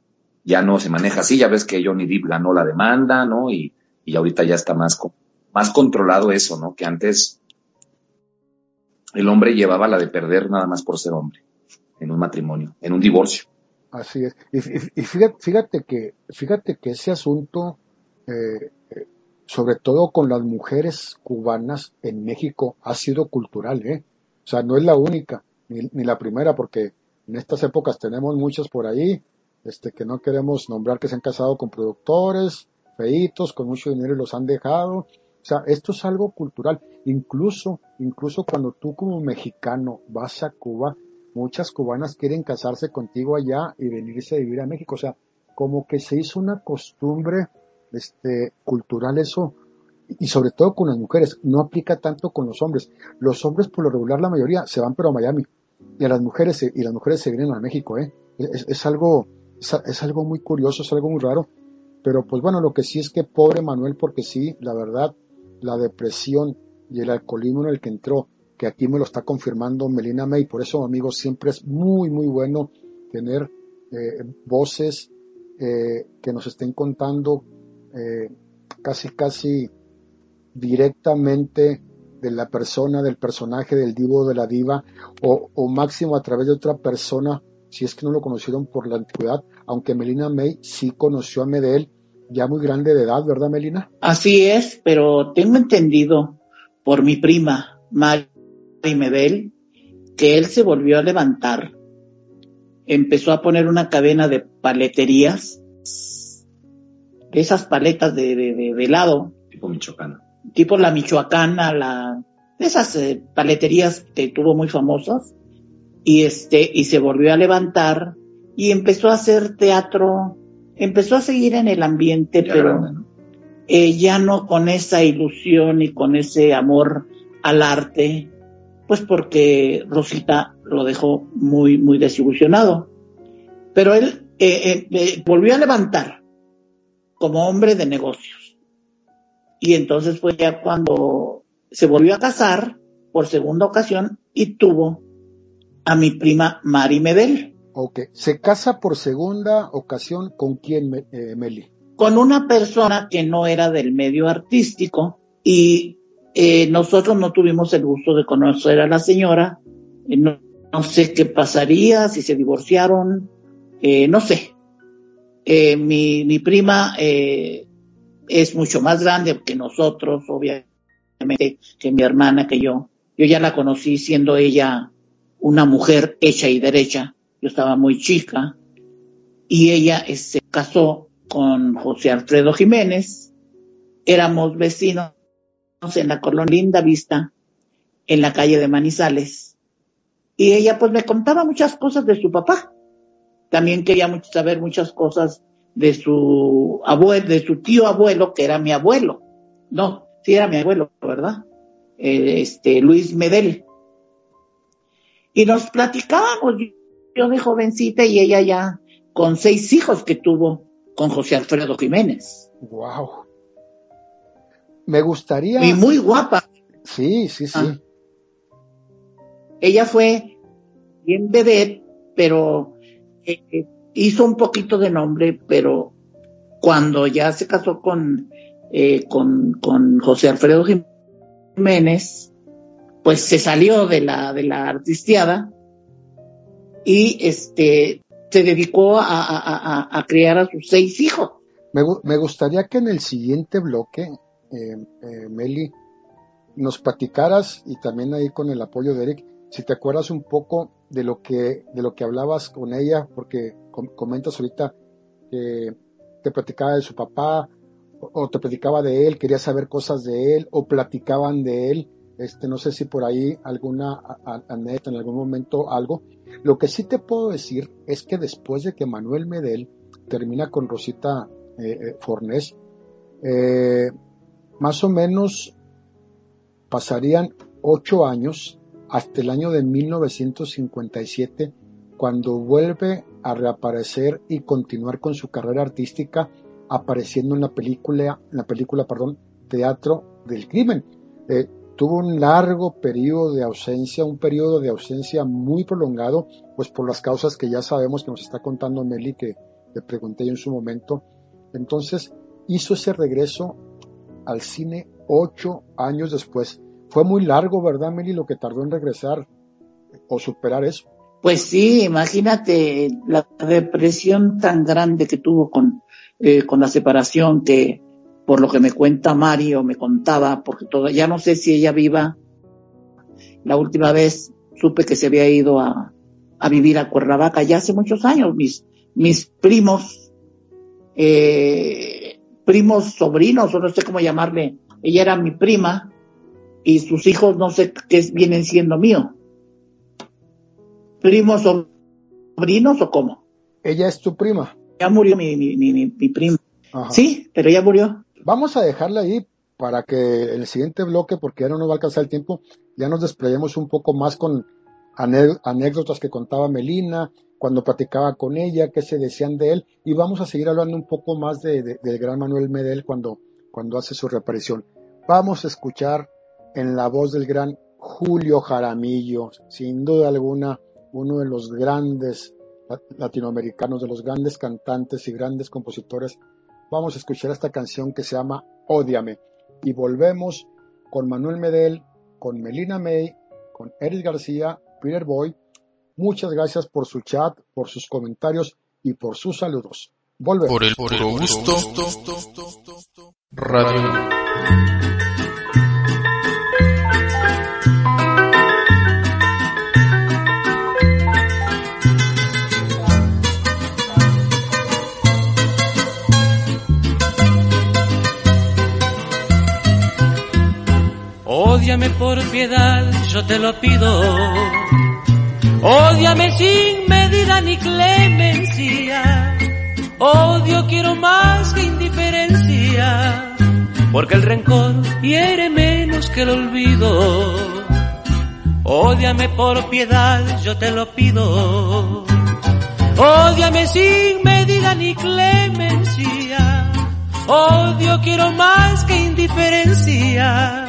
ya no se maneja así, ya ves que Johnny Depp ganó la demanda, ¿no? Y, y ahorita ya está más, más controlado eso, ¿no? Que antes el hombre llevaba la de perder nada más por ser hombre en un matrimonio, en un divorcio. Así es. Y, y fíjate, fíjate, que, fíjate que ese asunto, eh, sobre todo con las mujeres cubanas en México, ha sido cultural, ¿eh? O sea, no es la única, ni, ni la primera, porque en estas épocas tenemos muchas por ahí, este, que no queremos nombrar que se han casado con productores, feitos, con mucho dinero y los han dejado. O sea, esto es algo cultural. Incluso, incluso cuando tú como mexicano vas a Cuba, muchas cubanas quieren casarse contigo allá y venirse a vivir a México. O sea, como que se hizo una costumbre este, cultural eso, y sobre todo con las mujeres, no aplica tanto con los hombres. Los hombres, por lo regular, la mayoría se van pero a Miami, y a las mujeres, y las mujeres se vienen a México, ¿eh? Es, es algo, es, es algo muy curioso, es algo muy raro. Pero pues bueno, lo que sí es que pobre Manuel, porque sí, la verdad, la depresión y el alcoholismo en el que entró, que aquí me lo está confirmando Melina May. Por eso, amigos, siempre es muy, muy bueno tener eh, voces eh, que nos estén contando eh, casi, casi directamente de la persona, del personaje, del divo, de la diva, o, máximo a través de otra persona, si es que no lo conocieron por la antigüedad, aunque Melina May sí conoció a Medel, ya muy grande de edad, ¿verdad, Melina? Así es, pero tengo entendido por mi prima, Mari Medel, que él se volvió a levantar. Empezó a poner una cadena de paleterías, de esas paletas de, de, de, de helado. Tipo michoacana. Tipo la michoacana, la, esas eh, paleterías que tuvo muy famosas. Y este, y se volvió a levantar y empezó a hacer teatro, empezó a seguir en el ambiente, Ya pero grande, ¿no? eh, ya no con esa ilusión y con ese amor al arte, pues porque Rosita lo dejó muy, muy desilusionado. Pero él eh, eh, eh, volvió a levantar como hombre de negocios. Y entonces fue ya cuando se volvió a casar por segunda ocasión y tuvo a mi prima Mari Medel. Ok. ¿Se casa por segunda ocasión con quién, eh, Meli? con una persona que no era del medio artístico y eh, nosotros no tuvimos el gusto de conocer a la señora. Eh, no, no sé qué pasaría, si se divorciaron, eh, no sé. Eh, mi, prima eh, es mucho más grande que nosotros, obviamente, que mi hermana, que yo. Yo ya la conocí siendo ella una mujer hecha y derecha. Yo estaba muy chica y ella se casó con José Alfredo Jiménez. Éramos vecinos en la colonia Linda Vista, en la calle de Manizales. Y ella pues me contaba muchas cosas de su papá. También quería mucho saber muchas cosas de su abuelo, de su tío abuelo, que era mi abuelo. No, sí era mi abuelo, ¿verdad? Eh, este, Luis Medel. Y nos platicábamos, yo de jovencita y ella ya con seis hijos que tuvo con José Alfredo Jiménez. Wow. Me gustaría. Y muy guapa. Sí, sí, sí. Ah. Ella fue bien vedette, pero eh, hizo un poquito de nombre, pero cuando ya se casó con, eh, con, José Alfredo Jiménez, pues se salió de la, de la artisteada y este, se dedicó a criar a sus seis hijos. Me, me, gustaría que en el siguiente bloque, eh, eh, Meli, nos platicaras y también ahí con el apoyo de Eric, si te acuerdas un poco de lo que, de lo que hablabas con ella, porque com comentas ahorita que te platicaba de su papá, o, te platicaba de él, quería saber cosas de él, o platicaban de él. Este, no sé si por ahí alguna anécdota en algún momento algo. Lo que sí te puedo decir es que después de que Manuel Medel termina con Rosita eh, Fornés, eh, más o menos pasarían ocho años hasta el año de 1957, cuando vuelve a reaparecer y continuar con su carrera artística, apareciendo en la película, en la película, perdón, Teatro del Crimen. Eh, tuvo un largo periodo de ausencia, un periodo de ausencia muy prolongado, pues por las causas que ya sabemos que nos está contando Meli, que le pregunté yo en su momento. Entonces hizo ese regreso al cine ocho años después. Fue muy largo, ¿verdad, Meli, lo que tardó en regresar o superar eso? Pues sí, imagínate la depresión tan grande que tuvo con, eh, con la separación que por lo que me cuenta Mario, me contaba, porque todo, ya no sé si ella viva. La última vez supe que se había ido a, a vivir a Cuernavaca ya hace muchos años. Mis, mis primos, eh, primos sobrinos, o no sé cómo llamarle, ella era mi prima y sus hijos no sé qué vienen siendo míos. ¿Primos sobrinos o cómo? Ella es tu prima. Ya murió mi, mi, mi, mi prima. Ajá. Sí, pero ya murió. Vamos a dejarla ahí para que en el siguiente bloque, porque ya no nos va a alcanzar el tiempo, ya nos desplayemos un poco más con anécdotas que contaba Melina, cuando platicaba con ella, qué se decían de él, y vamos a seguir hablando un poco más de, de, del gran Manuel Medel cuando, cuando hace su reaparición. Vamos a escuchar en la voz del gran Julio Jaramillo, sin duda alguna, uno de los grandes latinoamericanos, de los grandes cantantes y grandes compositores vamos a escuchar esta canción que se llama Ódiame. Y volvemos con Manuel Medel, con Melina May, con Eric García, Peter Boy. Muchas gracias por su chat, por sus comentarios y por sus saludos. Volvemos. Por el gusto. Radio. Ódiame por piedad, yo te lo pido. Ódiame sin medida ni clemencia. Odio quiero más que indiferencia, porque el rencor hiere menos que el olvido. Ódiame por piedad, yo te lo pido. Ódiame sin medida ni clemencia. Odio quiero más que indiferencia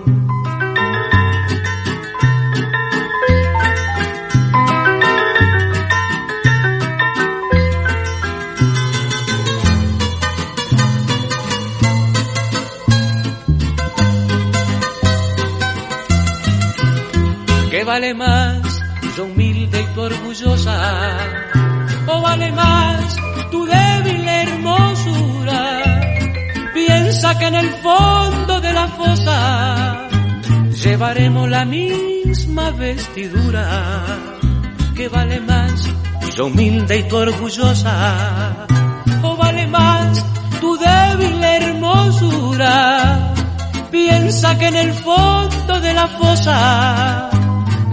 Vale más, yo humilde y tu orgullosa? ¿O vale más tu débil hermosura? Piensa que en el fondo de la fosa llevaremos la misma vestidura. ¿Qué vale más, yo humilde y tu orgullosa? ¿O vale más tu débil hermosura? Piensa que en el fondo de la fosa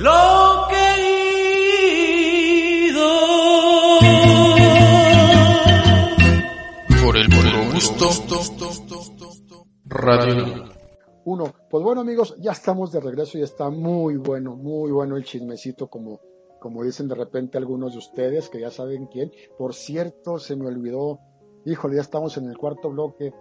Lo querido. Por el puro gusto. Radio. Uno, pues bueno amigos, ya estamos de regreso y está muy bueno, muy bueno el chismecito como, como dicen de repente algunos de ustedes que ya saben quién. Por cierto, se me olvidó, híjole, ya estamos en el cuarto bloque.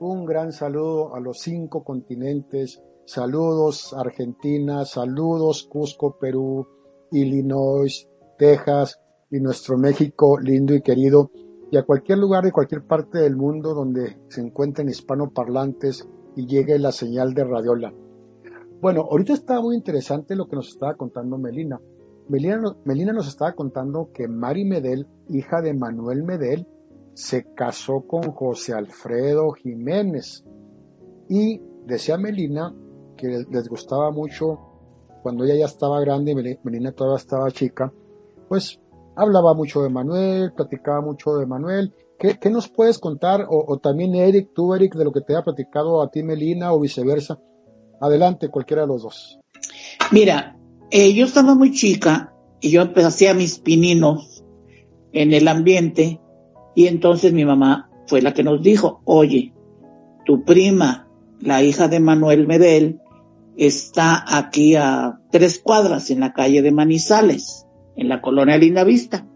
Un gran saludo a los cinco continentes, saludos Argentina, saludos Cusco, Perú, Illinois, Texas y nuestro México lindo y querido y a cualquier lugar de cualquier parte del mundo donde se encuentren hispanoparlantes y llegue la señal de radiola. Bueno, ahorita está muy interesante lo que nos estaba contando Melina. Melina, Melina nos estaba contando que Mari Medel, hija de Manuel Medel, se casó con José Alfredo Jiménez. Y decía Melina que les- gustaba mucho cuando ella ya estaba grande y Meli- Melina todavía estaba chica, pues hablaba mucho de Manuel, platicaba mucho de Manuel. ¿Qué, qué nos puedes contar? O, también Eric, tú Eric, de lo que te haya platicado a ti Melina o viceversa. Adelante, cualquiera de los dos. Mira, eh, yo estaba muy chica y yo pues, hacía mis pininos en el ambiente y entonces mi mamá fue la que nos dijo, oye, tu prima, la hija de Manuel Medel, está aquí a tres cuadras en la calle de Manizales, en la colonia Linda Vista.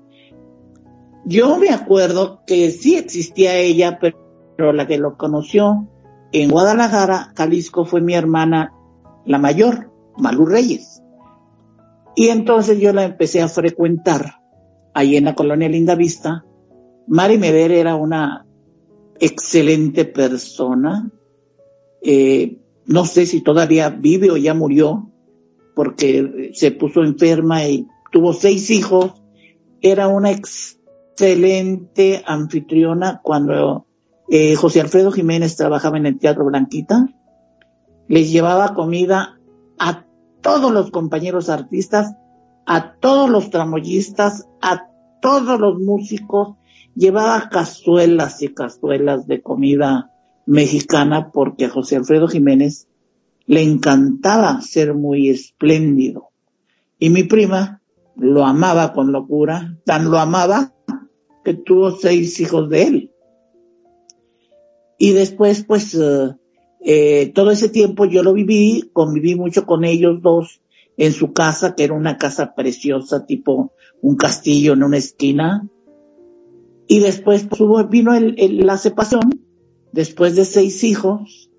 Yo me acuerdo que sí existía ella, pero, la que lo conoció en Guadalajara, Jalisco, fue mi hermana, la mayor, Malú Reyes. Y entonces yo la empecé a frecuentar ahí en la colonia Linda Vista. Mari Meder era una excelente persona. Eh, no sé si todavía vive o ya murió, porque se puso enferma y tuvo seis hijos. Era una excelente anfitriona cuando eh, José Alfredo Jiménez trabajaba en el Teatro Blanquita. Les llevaba comida a todos los compañeros artistas, a todos los tramoyistas, a todos los músicos, llevaba cazuelas y cazuelas de comida mexicana porque José Alfredo Jiménez le encantaba ser muy espléndido. Y mi prima lo amaba con locura, tan lo amaba que tuvo seis hijos de él. Y después, pues, eh, eh, todo ese tiempo yo lo viví, conviví mucho con ellos dos en su casa, que era una casa preciosa, tipo un castillo en una esquina. Y después pues, vino el, el- la separación, después de seis hijos,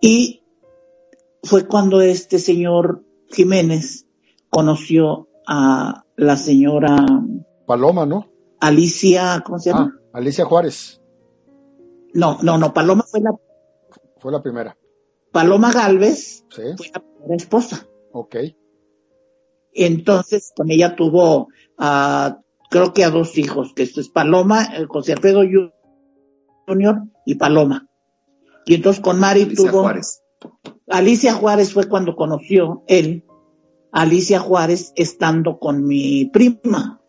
y fue cuando este señor Jiménez conoció a la señora Paloma, ¿no? Alicia, ¿cómo se llama? Ah, Alicia Juárez No, no, no, Paloma fue la, fue la primera. Paloma Galvez Sí, fue la primera esposa. ok. Entonces, con ella tuvo, a, creo que a dos hijos, que esto es Paloma, eh, José Alfredo Junior y Paloma. Y entonces con Mari Alicia tuvo, Juárez. Alicia Juárez fue cuando conoció él, Alicia Juárez estando con mi prima.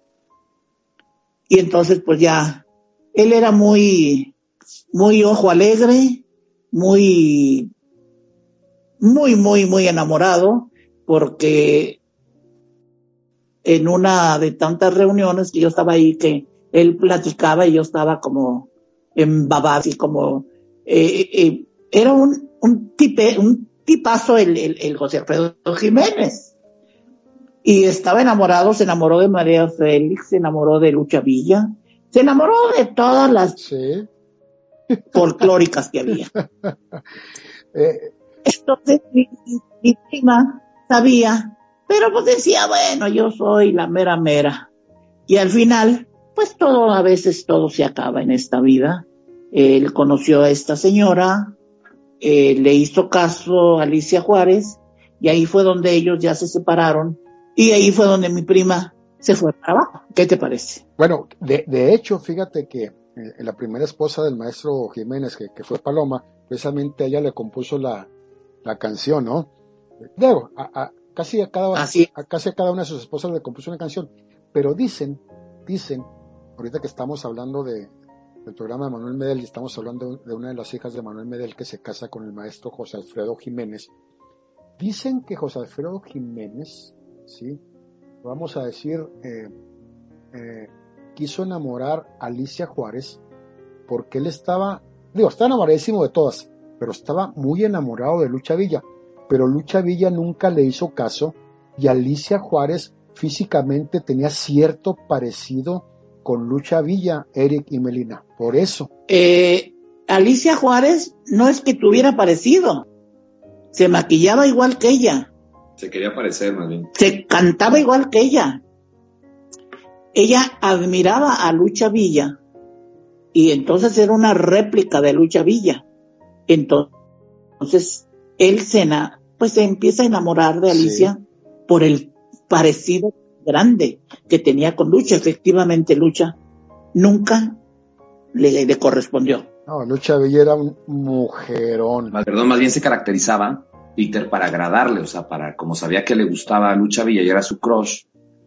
Y entonces pues ya, él era muy, muy ojo alegre, muy, muy, muy, muy enamorado, porque en una de tantas reuniones que yo estaba ahí, que él platicaba y yo estaba como embabada, así como, eh, eh, era un, un tipe, un tipazo el, el, el José Alfredo Jiménez. Y estaba enamorado, se enamoró de María Félix, se enamoró de Lucha Villa, se enamoró de todas las Sí. folclóricas que había. Eh, Entonces mi prima sabía, pero pues decía, bueno, yo soy la mera mera. Y al final, pues todo, a veces todo se acaba en esta vida. Él conoció a esta señora, eh, le hizo caso a Alicia Juárez, y ahí fue donde ellos ya se separaron, y ahí fue donde mi prima se fue para abajo. ¿Qué te parece? Bueno, de, de hecho, fíjate que eh, la primera esposa del maestro Jiménez, que, que, fue Paloma, precisamente ella le compuso la, la canción, ¿no? Digo, a, a, casi, a cada, a, casi a cada una de sus esposas le compuso una canción, pero dicen, dicen, ahorita que estamos hablando de, del programa de Manuel Medel y estamos hablando de una de las hijas de Manuel Medel que se casa con el maestro José Alfredo Jiménez, dicen que José Alfredo Jiménez, ¿sí? vamos a decir, eh, eh, quiso enamorar a Alicia Juárez porque él estaba, digo, está enamoradísimo de todas, pero estaba muy enamorado de Lucha Villa. Pero Lucha Villa nunca le hizo caso y Alicia Juárez físicamente tenía cierto parecido con Lucha Villa, Eric y Melina. Por eso. Eh, Alicia Juárez no es que tuviera parecido. Se maquillaba igual que ella. Se quería parecer más bien. Se cantaba igual que ella. Ella admiraba a Lucha Villa y entonces era una réplica de Lucha Villa. Entonces, él cena, pues se empieza a enamorar de Alicia sí. por el parecido grande que tenía con Lucha. Efectivamente, Lucha nunca le, le correspondió. No, Lucha Villa era un mujerón. Perdón, más bien se caracterizaba Peter para agradarle, o sea, para, como sabía que le gustaba a Lucha Villa y era su crush,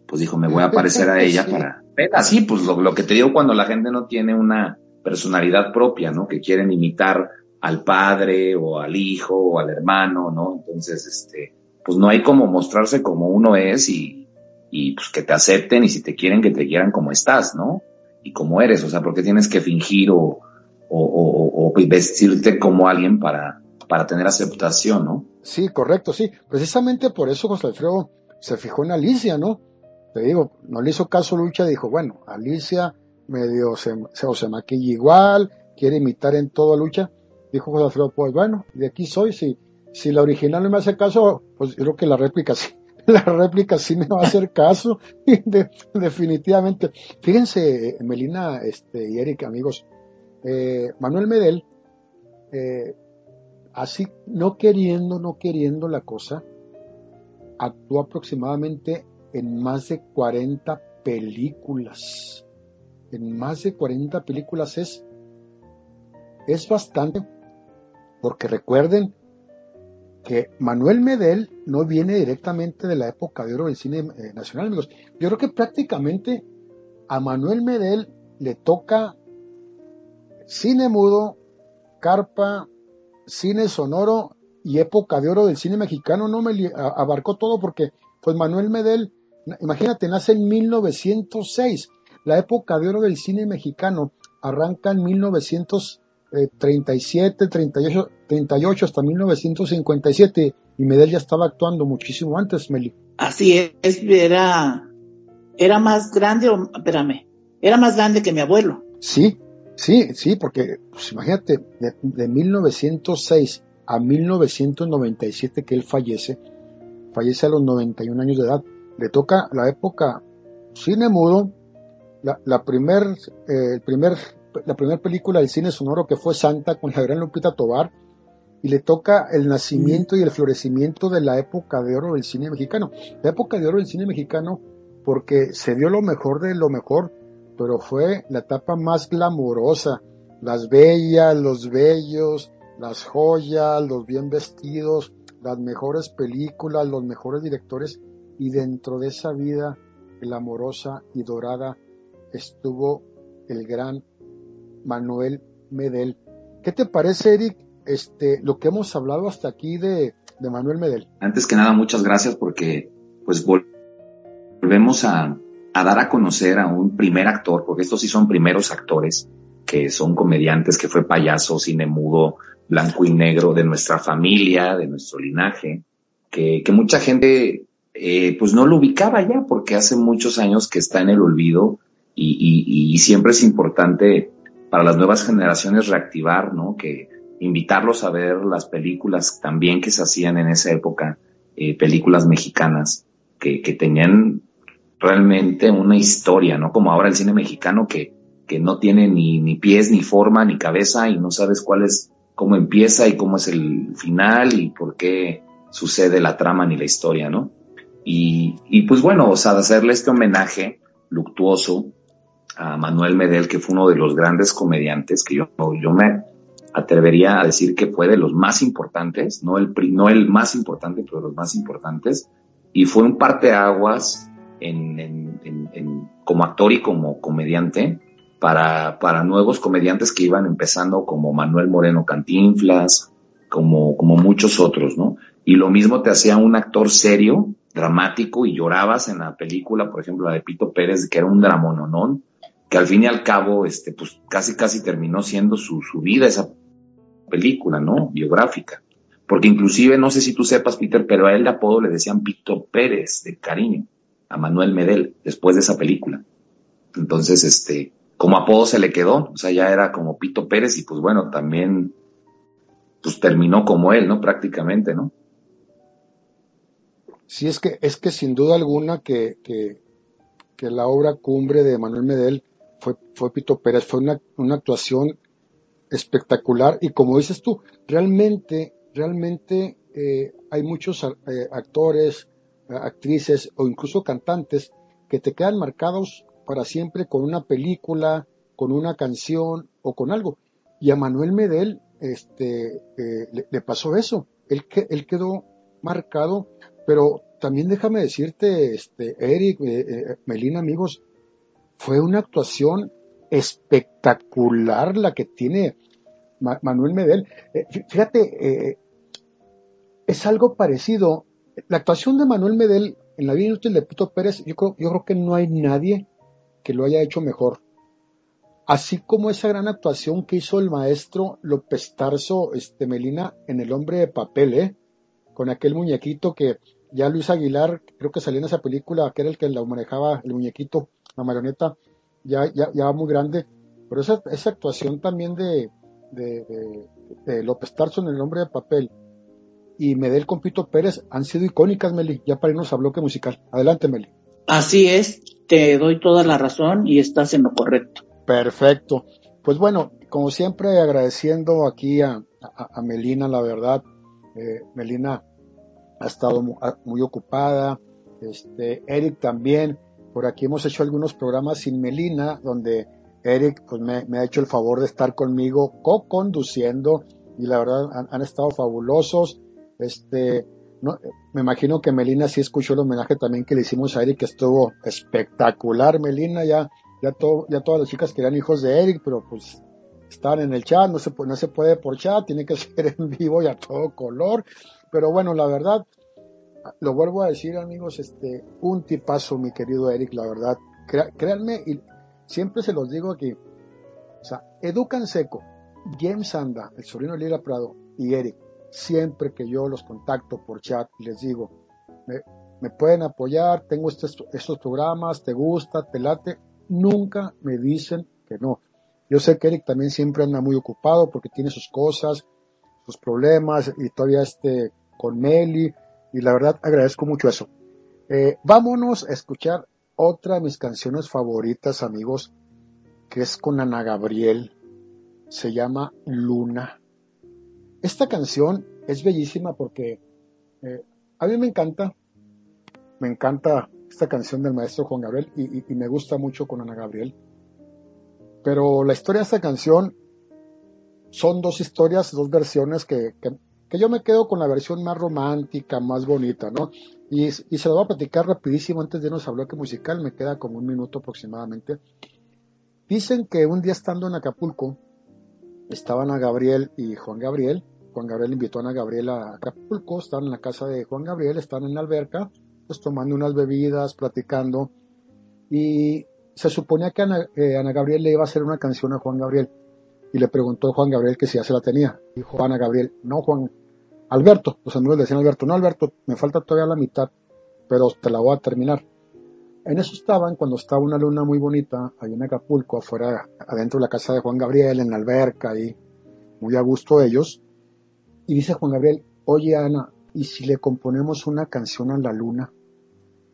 pues dijo, me voy a parecer a ella sí. para... Así, pues lo, lo que te digo cuando la gente no tiene una personalidad propia, ¿no? Que quieren imitar al padre o al hijo o al hermano, ¿no? Entonces, este, pues no hay como mostrarse como uno es y, y pues que te acepten y si te quieren, que te quieran como estás, ¿no? Y como eres, o sea, porque tienes que fingir o, o, o, o vestirte como alguien para, para tener aceptación, ¿no? Sí, correcto, sí. Precisamente por eso José Alfredo se fijó en Alicia, ¿no? Te digo, no le hizo caso Lucha, dijo, bueno, Alicia medio se, se, se maquilla igual, quiere imitar en todo a Lucha. Dijo José Alfredo, pues bueno, de aquí soy, si, si la original no me hace caso, pues yo creo que la réplica sí, la réplica sí me va a hacer caso, de, definitivamente. Fíjense, Melina este, y Eric, amigos, eh, Manuel Medel, eh, así no queriendo, no queriendo la cosa, actuó aproximadamente en más de 40 películas. En más de 40 películas es, es bastante, porque recuerden que Manuel Medel no viene directamente de la época de oro del cine eh, nacional, amigos. Yo creo que prácticamente a Manuel Medel le toca cine mudo, carpa, cine sonoro y época de oro del cine mexicano, no me abarcó todo porque pues Manuel Medel, imagínate, nace en 1906, la época de oro del cine mexicano arranca en 1937, 38, 38 hasta 1957 y Medel ya estaba actuando muchísimo antes, Meli. Así es, era, era más grande, o, espérame, era más grande que mi abuelo. Sí, Sí, sí, porque pues, imagínate, de, de, 1906 a 1997 que él fallece, fallece a los 91 años de edad, le toca la época cine mudo, la, la primer, eh, el primer, la primera película del cine sonoro que fue Santa con la gran Lupita Tobar, y le toca el nacimiento y el florecimiento de la época de oro del cine mexicano. La época de oro del cine mexicano porque se dio lo mejor de lo mejor, pero fue la etapa más glamorosa. Las bellas, los bellos, las joyas, los bien vestidos, las mejores películas, los mejores directores, y dentro de esa vida glamorosa y dorada estuvo el gran Manuel Medel. ¿Qué te parece, Eric, este, lo que hemos hablado hasta aquí de, de Manuel Medel? Antes que nada, muchas gracias porque pues volvemos a, a dar a conocer a un primer actor, porque estos sí son primeros actores, que son comediantes, que fue payaso, cine mudo, blanco y negro de nuestra familia, de nuestro linaje, que, que mucha gente eh, pues no lo ubicaba ya, porque hace muchos años que está en el olvido y, y, y siempre es importante para las nuevas generaciones reactivar, ¿no? Que invitarlos a ver las películas también que se hacían en esa época, eh, películas mexicanas, que, que tenían realmente una historia, ¿no? Como ahora el cine mexicano que, que no tiene ni, ni pies, ni forma, ni cabeza y no sabes cuál es, cómo empieza y cómo es el final y por qué sucede la trama ni la historia, ¿no? Y, y pues bueno, o sea, hacerle este homenaje luctuoso a Manuel Medel, que fue uno de los grandes comediantes, que yo, yo me atrevería a decir que fue de los más importantes, no el, no el más importante, pero de los más importantes, y fue un parteaguas en, en, en, en, como actor y como comediante para, para nuevos comediantes que iban empezando como Manuel Moreno Cantinflas, como, como muchos otros, ¿no? Y lo mismo te hacía un actor serio, dramático, y llorabas en la película, por ejemplo, la de Pito Pérez, que era un dramononón, que al fin y al cabo, este, pues casi casi terminó siendo su, su vida esa película, ¿no? Biográfica. Porque inclusive, no sé si tú sepas, Peter, pero a él de apodo le decían Pito Pérez, de cariño, a Manuel Medel, después de esa película. Entonces, este, como apodo se le quedó, o sea, ya era como Pito Pérez y pues bueno, también, pues terminó como él, ¿no? Prácticamente, ¿no? Sí, es que, es que sin duda alguna que, que, que la obra cumbre de Manuel Medel fue, fue Pito Pérez, fue una, una actuación espectacular y como dices tú, realmente, realmente eh, hay muchos eh, actores, actrices o incluso cantantes que te quedan marcados para siempre con una película, con una canción o con algo. Y a Manuel Medel este, eh, le, le, pasó eso. Él, que, él quedó marcado, pero también déjame decirte, este, Eric, eh, eh, Melina, amigos, fue una actuación espectacular la que tiene Ma Manuel Medel. Eh, fíjate, es algo parecido. La actuación de Manuel Medel en la vida inútil de Pito Pérez, yo creo, yo creo que no hay nadie que lo haya hecho mejor. Así como esa gran actuación que hizo el maestro López Tarso, este, Melina, en El Hombre de Papel, ¿eh? Con aquel muñequito que ya Luis Aguilar, creo que salió en esa película, que era el que la manejaba, el muñequito, la marioneta, ya, ya, ya muy grande. Pero esa, esa actuación también de, de, de, de López Tarso en El Hombre de Papel y Medel con Pito Pérez han sido icónicas, Meli, ya para irnos a bloque musical. Adelante, Meli. Así es, te doy toda la razón y estás en lo correcto. Perfecto. Pues bueno, como siempre, agradeciendo aquí a, a, a Melina, la verdad. Eh, Melina ha estado muy, muy, ocupada. Este, Eric también. Por aquí hemos hecho algunos programas sin Melina, donde Eric pues, me, ha hecho el favor de estar conmigo co-conduciendo y la verdad han, estado fabulosos. Este, no, me imagino que Melina sí escuchó el homenaje también que le hicimos a Eric, que estuvo espectacular, Melina, ya, ya, todo, ya todas las chicas querían hijos de Eric, pero pues estaban en el chat, no se, no se puede por chat, tiene que ser en vivo y a todo color, pero bueno, la verdad, lo vuelvo a decir amigos, este, un tipazo mi querido Eric, la verdad, créanme, y siempre se los digo aquí, o sea, Educan Seco, James Anda, el sobrino de Lila Prado y Eric, siempre que yo los contacto por chat les digo, me, me pueden apoyar, tengo estos, estos, programas, te gusta, te late, nunca me dicen que no. Yo sé que Eric también siempre anda muy ocupado porque tiene sus cosas, sus problemas y todavía este con Meli y la verdad agradezco mucho eso. Eh, vámonos a escuchar otra de mis canciones favoritas amigos que es con Ana Gabriel. Se llama Luna. Esta canción es bellísima porque eh, a mí me encanta, me encanta esta canción del maestro Juan Gabriel y, me gusta mucho con Ana Gabriel. Pero la historia de esta canción son dos historias, dos versiones que, que yo me quedo con la versión más romántica, más bonita, ¿no? Y, se lo voy a platicar rapidísimo antes de irnos a bloque musical, me queda como un minuto aproximadamente. Dicen que un día estando en Acapulco, estaban a Gabriel y Juan Gabriel, Juan Gabriel invitó a Ana Gabriela a Acapulco, estaban en la casa de Juan Gabriel, estaban en la alberca, pues tomando unas bebidas, platicando, y se suponía que Ana, Ana, Gabriel le iba a hacer una canción a Juan Gabriel, y le preguntó a Juan Gabriel que si ya se la tenía. Dijo Ana Gabriel, no Juan, Alberto, los amigos decían Alberto, no Alberto, me falta todavía la mitad, pero te la voy a terminar. En eso estaban cuando estaba una luna muy bonita, ahí en Acapulco, afuera, adentro de la casa de Juan Gabriel, en la alberca, ahí, muy a gusto ellos, y dice Juan Gabriel, oye Ana, ¿y si le componemos una canción a la luna?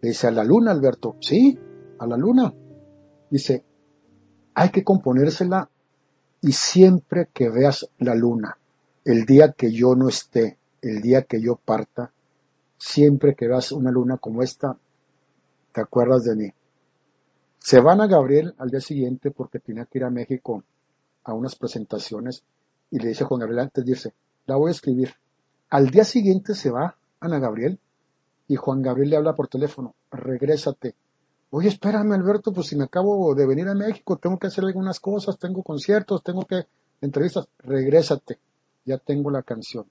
Le dice, ¿a la luna, Alberto? Sí, a la luna. Dice, hay que componérsela y siempre que veas la luna, el día que yo no esté, el día que yo parta, siempre que veas una luna como esta, te acuerdas de mí. Se van a Gabriel al día siguiente porque tenía que ir a México a unas presentaciones y le dice a Juan Gabriel antes dice, la voy a escribir. Al día siguiente se va Ana Gabriel y Juan Gabriel le habla por teléfono, regrésate. Oye, espérame Alberto, pues si me acabo de venir a México, tengo que hacer algunas cosas, tengo conciertos, tengo que entrevistas, regrésate, ya tengo la canción.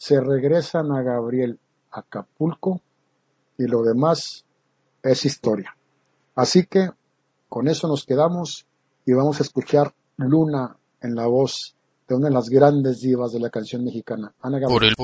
Se regresan a Gabriel Acapulco y lo demás es historia. Así que con eso nos quedamos y vamos a escuchar Luna en la voz de una de las grandes divas de la canción mexicana, Ana Gabriel.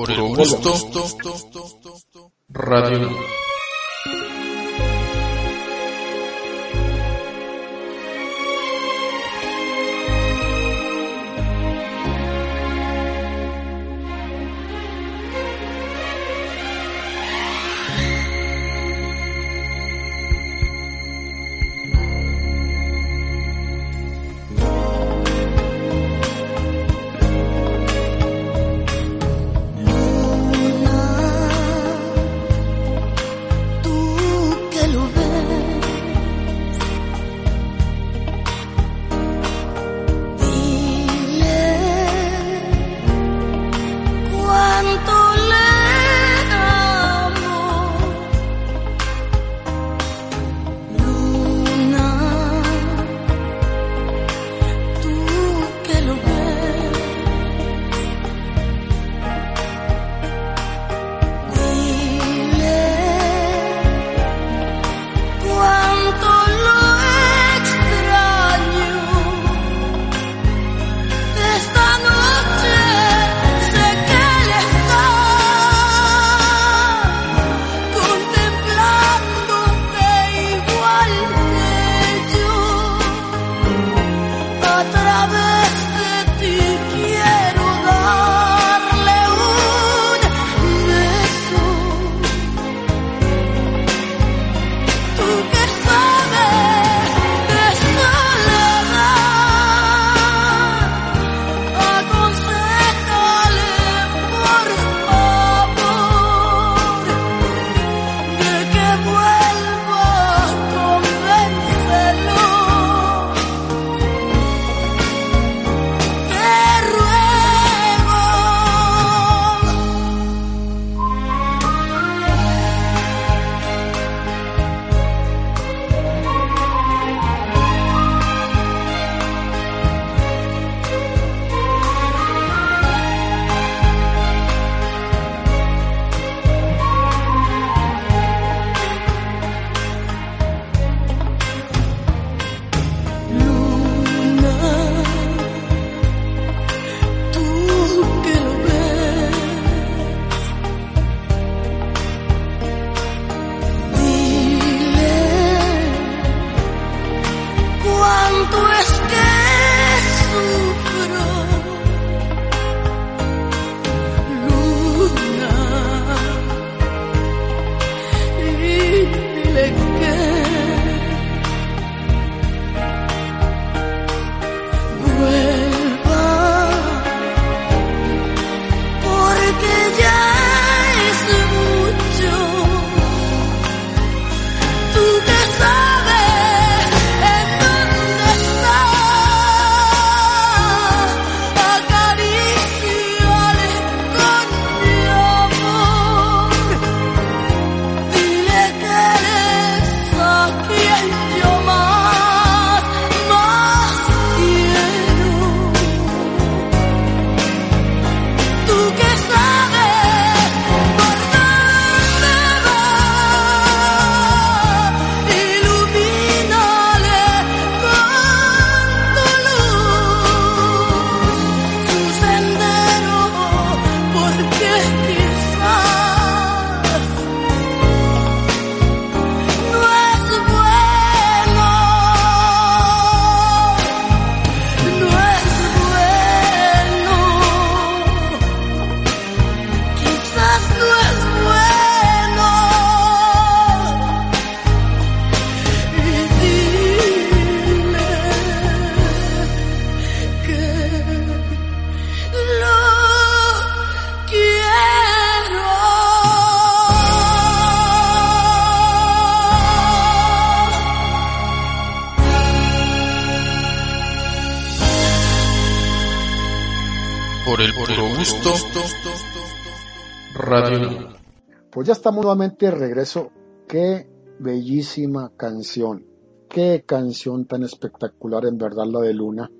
Estamos nuevamente de regreso. Qué bellísima canción. Qué canción tan espectacular en verdad la de Luna.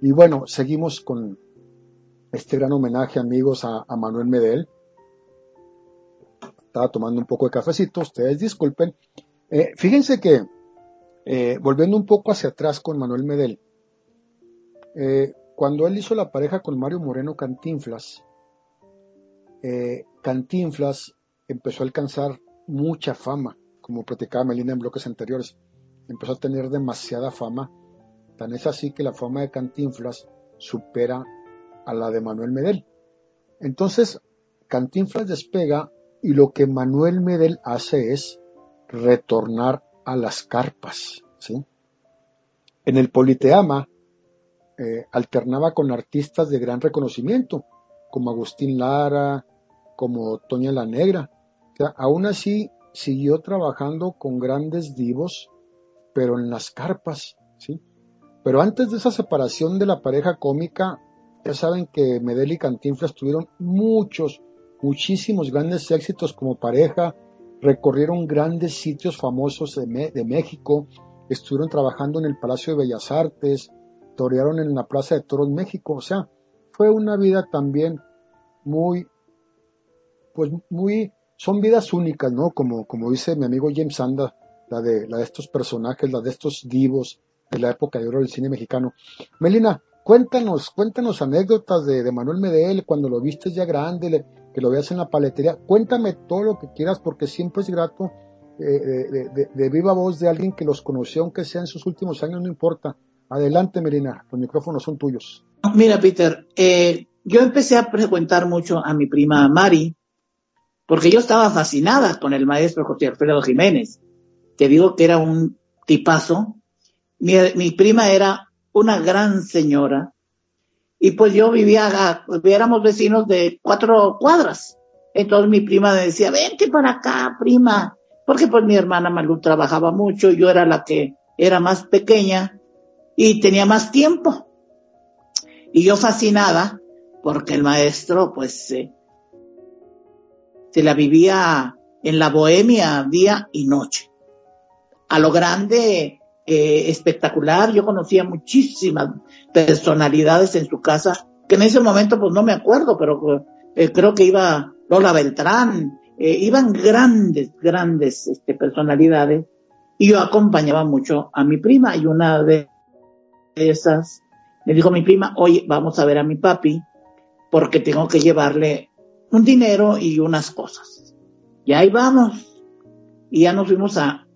Y bueno, seguimos con este gran homenaje amigos a, Manuel Medel. Estaba tomando un poco de cafecito, ustedes disculpen. Eh, fíjense que, eh, volviendo un poco hacia atrás con Manuel Medel, eh, cuando él hizo la pareja con Mario Moreno Cantinflas, Cantinflas empezó a alcanzar mucha fama, como platicaba Melina en bloques anteriores. Empezó a tener demasiada fama. Tan es así que la fama de Cantinflas supera a la de Manuel Medel. Entonces, Cantinflas despega y lo que Manuel Medel hace es retornar a las carpas. En el Politeama eh, alternaba con artistas de gran reconocimiento, como Agustín Lara, como Toña la Negra. Aún así siguió trabajando con grandes divos, pero en las carpas. ¿sí? Pero antes de esa separación de la pareja cómica, ya saben que Medel y Cantinflas tuvieron muchos, muchísimos grandes éxitos como pareja, recorrieron grandes sitios famosos de, de México, estuvieron trabajando en el Palacio de Bellas Artes, torearon en la Plaza de Toros México, o sea, fue una vida también muy, pues muy, son vidas únicas, ¿no? Como, como dice mi amigo James Sanda, la de, la de estos personajes, la de estos divos de la época de oro del cine mexicano. Melina, cuéntanos, cuéntanos anécdotas de, Manuel Medel cuando lo viste ya grande, le- que lo veas en la paletería. Cuéntame todo lo que quieras porque siempre es grato eh, de, de- de- de viva voz de alguien que los conoció, aunque sea en sus últimos años, no importa. Adelante, Melina, los micrófonos son tuyos. Mira, Peter, eh, yo empecé a frecuentar mucho a mi prima Mari, porque yo estaba fascinada con el maestro José Alfredo Jiménez. Te digo que era un tipazo. Mi, mi prima era una gran señora, y pues yo vivía, éramos vecinos de cuatro cuadras. Entonces mi prima decía, vente para acá, prima, porque pues mi hermana Malú trabajaba mucho, yo era la que era más pequeña y tenía más tiempo. Y yo fascinada, porque el maestro, pues, eh, se la vivía en la bohemia día y noche. A lo grande, eh, espectacular, yo conocía muchísimas personalidades en su casa, que en ese momento, pues no me acuerdo, pero eh, creo que iba Lola Beltrán, eh, iban grandes, grandes este, personalidades, y yo acompañaba mucho a mi prima, y una de esas me dijo mi prima, oye, vamos a ver a mi papi porque tengo que llevarle un dinero y unas cosas. Y ahí vamos. Y ya nos fuimos a,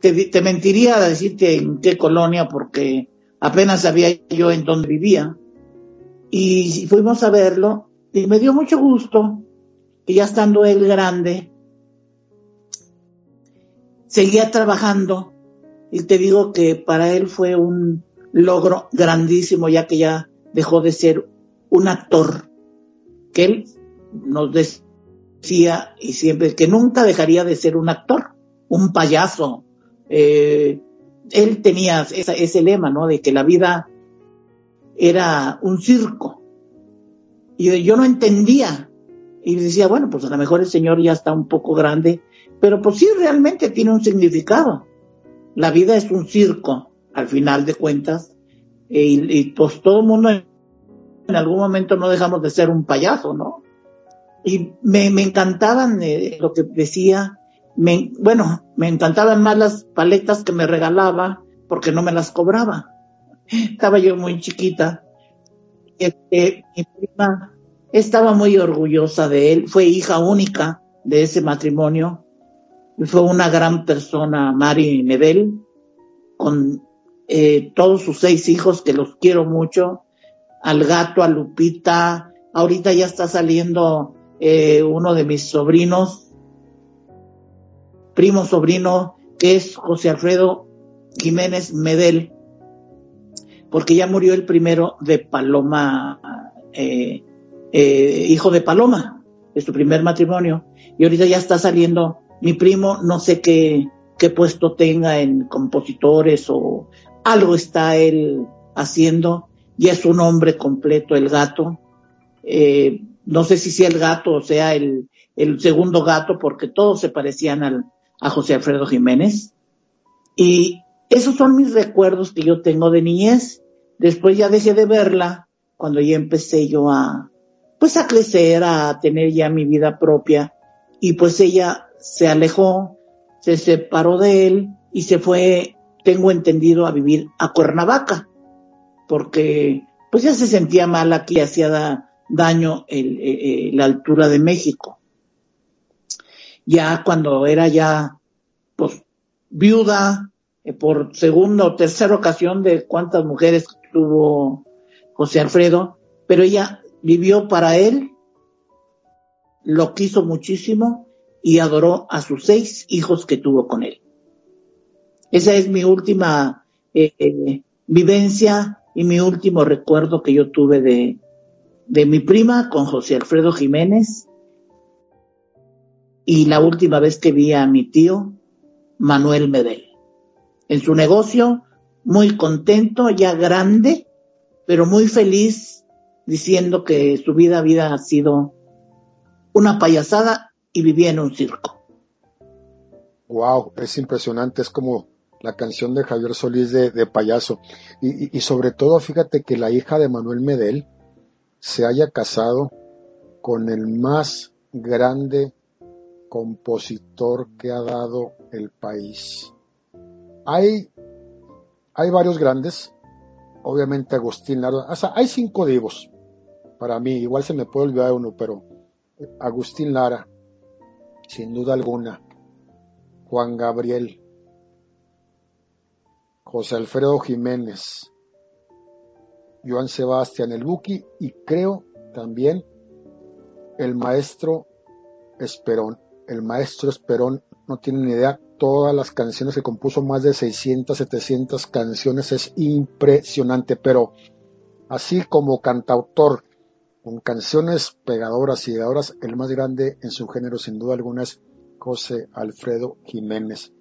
te, te mentiría decirte en qué colonia porque apenas sabía yo en dónde vivía. Y fuimos a verlo y me dio mucho gusto que ya estando él grande, seguía trabajando y te digo que para él fue un logro grandísimo ya que ya dejó de ser un actor que él nos decía y siempre que nunca dejaría de ser un actor, un payaso. Eh, él tenía ese lema, ¿no? De que la vida era un circo. Y yo no entendía. Y decía, bueno, pues a lo mejor el señor ya está un poco grande, pero pues sí realmente tiene un significado. La vida es un circo, al final de cuentas, e- y, y, pues todo el mundo en, en algún momento no dejamos de ser un payaso, ¿no? Y me, me encantaban eh, lo que decía, me, bueno, me encantaban más las paletas que me regalaba porque no me las cobraba. Estaba yo muy chiquita. Este, mi prima estaba muy orgullosa de él, fue hija única de ese matrimonio fue una gran persona, Mari Medel, con eh, todos sus seis hijos que los quiero mucho, al gato, a Lupita, ahorita ya está saliendo eh, uno de mis sobrinos, primo sobrino, que es José Alfredo Jiménez Medel, porque ya murió el primero de Paloma, eh, eh, hijo de Paloma, de su primer matrimonio, y ahorita ya está saliendo. Mi primo, no sé qué, qué puesto tenga en compositores o algo está él haciendo, y es un hombre completo el gato, eh, no sé si sea el gato o sea el, el segundo gato, porque todos se parecían al, a José Alfredo Jiménez. Y esos son mis recuerdos que yo tengo de niñez. Después ya dejé de verla cuando ya empecé yo a, pues a crecer, a tener ya mi vida propia. Y pues ella se alejó, se separó de él y se fue, tengo entendido, a vivir a Cuernavaca, porque pues ya se sentía mal aquí, hacía daño el, eh, eh, la altura de México. Ya cuando era ya, pues, viuda, eh, por segunda o tercera ocasión de cuántas mujeres tuvo José Alfredo, pero ella vivió para él, lo quiso muchísimo y adoró a sus seis hijos que tuvo con él. Esa es mi última vivencia y mi último recuerdo que yo tuve de, de mi prima con José Alfredo Jiménez y la última vez que vi a mi tío Manuel Medel. En su negocio, muy contento, ya grande, pero muy feliz, diciendo que su vida había sido una payasada y vivía en un circo. Wow, es impresionante, es como la canción de Javier Solís de, payaso. Y, y, sobre todo, fíjate que la hija de Manuel Medel se haya casado con el más grande compositor que ha dado el país. Hay, hay varios grandes, obviamente Agustín Lara, hay cinco divos para mí, igual se me puede olvidar uno, pero Agustín Lara, sin duda alguna, Juan Gabriel, José Alfredo Jiménez, Joan Sebastián el Buki y creo también el maestro Esperón. El maestro Esperón no tiene ni idea todas las canciones que compuso, más de 600, 700 canciones, es impresionante, pero así como cantautor, con canciones pegadoras y llegadoras, el más grande en su género sin duda alguna es José Alfredo Jiménez.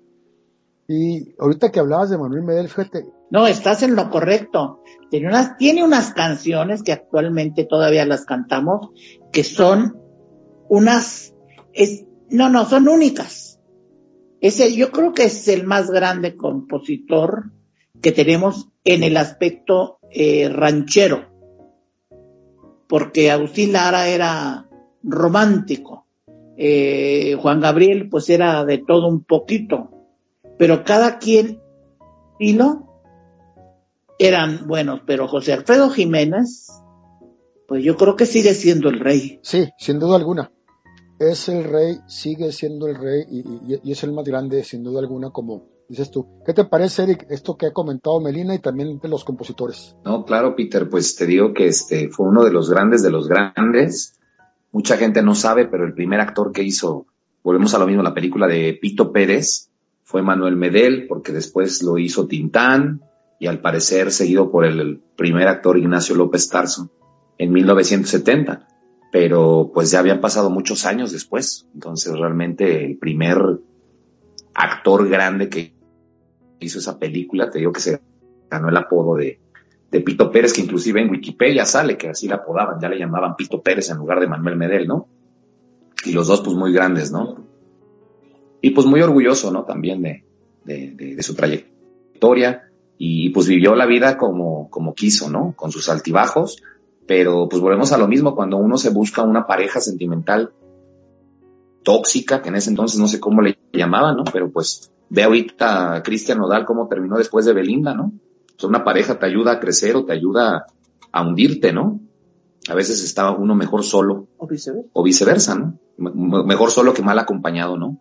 Y ahorita que hablabas de Manuel Medel, fíjate. No, estás en lo correcto. Tiene unas, canciones que actualmente todavía las cantamos, que son unas, no, no, son únicas. Es el, yo creo que es el más grande compositor que tenemos en el aspecto eh, ranchero. Porque Agustín Lara era romántico. Eh, Juan Gabriel pues era de todo un poquito pero cada quien eran buenos, pero José Alfredo Jiménez, pues yo creo que sigue siendo el rey. Sí, sin duda alguna. Es el rey, sigue siendo el rey y, es el más grande, sin duda alguna, como dices tú. ¿Qué te parece, Eric, esto que ha comentado Melina y también de los compositores? No, claro, Peter, pues te digo que este fue uno de los grandes de los grandes. Mucha gente no sabe, pero el primer actor que hizo, volvemos a lo mismo, la película de Pito Pérez, fue Manuel Medel, porque después lo hizo Tintán y al parecer seguido por el primer actor Ignacio López Tarso en 1970. Pero pues ya habían pasado muchos años después. Entonces realmente el primer actor grande que hizo esa película, te digo que se ganó el apodo de, de Pito Pérez, que inclusive en Wikipedia sale que así la apodaban, ya le llamaban Pito Pérez en lugar de Manuel Medel, ¿no? Y los dos pues muy grandes, ¿no? y pues muy orgulloso, ¿no? También de, de, su trayectoria y pues vivió la vida como, como quiso, ¿no? Con sus altibajos, pero pues volvemos a lo mismo cuando uno se busca una pareja sentimental tóxica, que en ese entonces no sé cómo le llamaban, ¿no? Pero pues ve ahorita a Cristian Nodal cómo terminó después de Belinda, ¿no? Una pareja te ayuda a crecer o te ayuda a hundirte, ¿no? A veces estaba uno mejor solo. O viceversa. O viceversa, ¿no? mejor solo que mal acompañado, ¿no?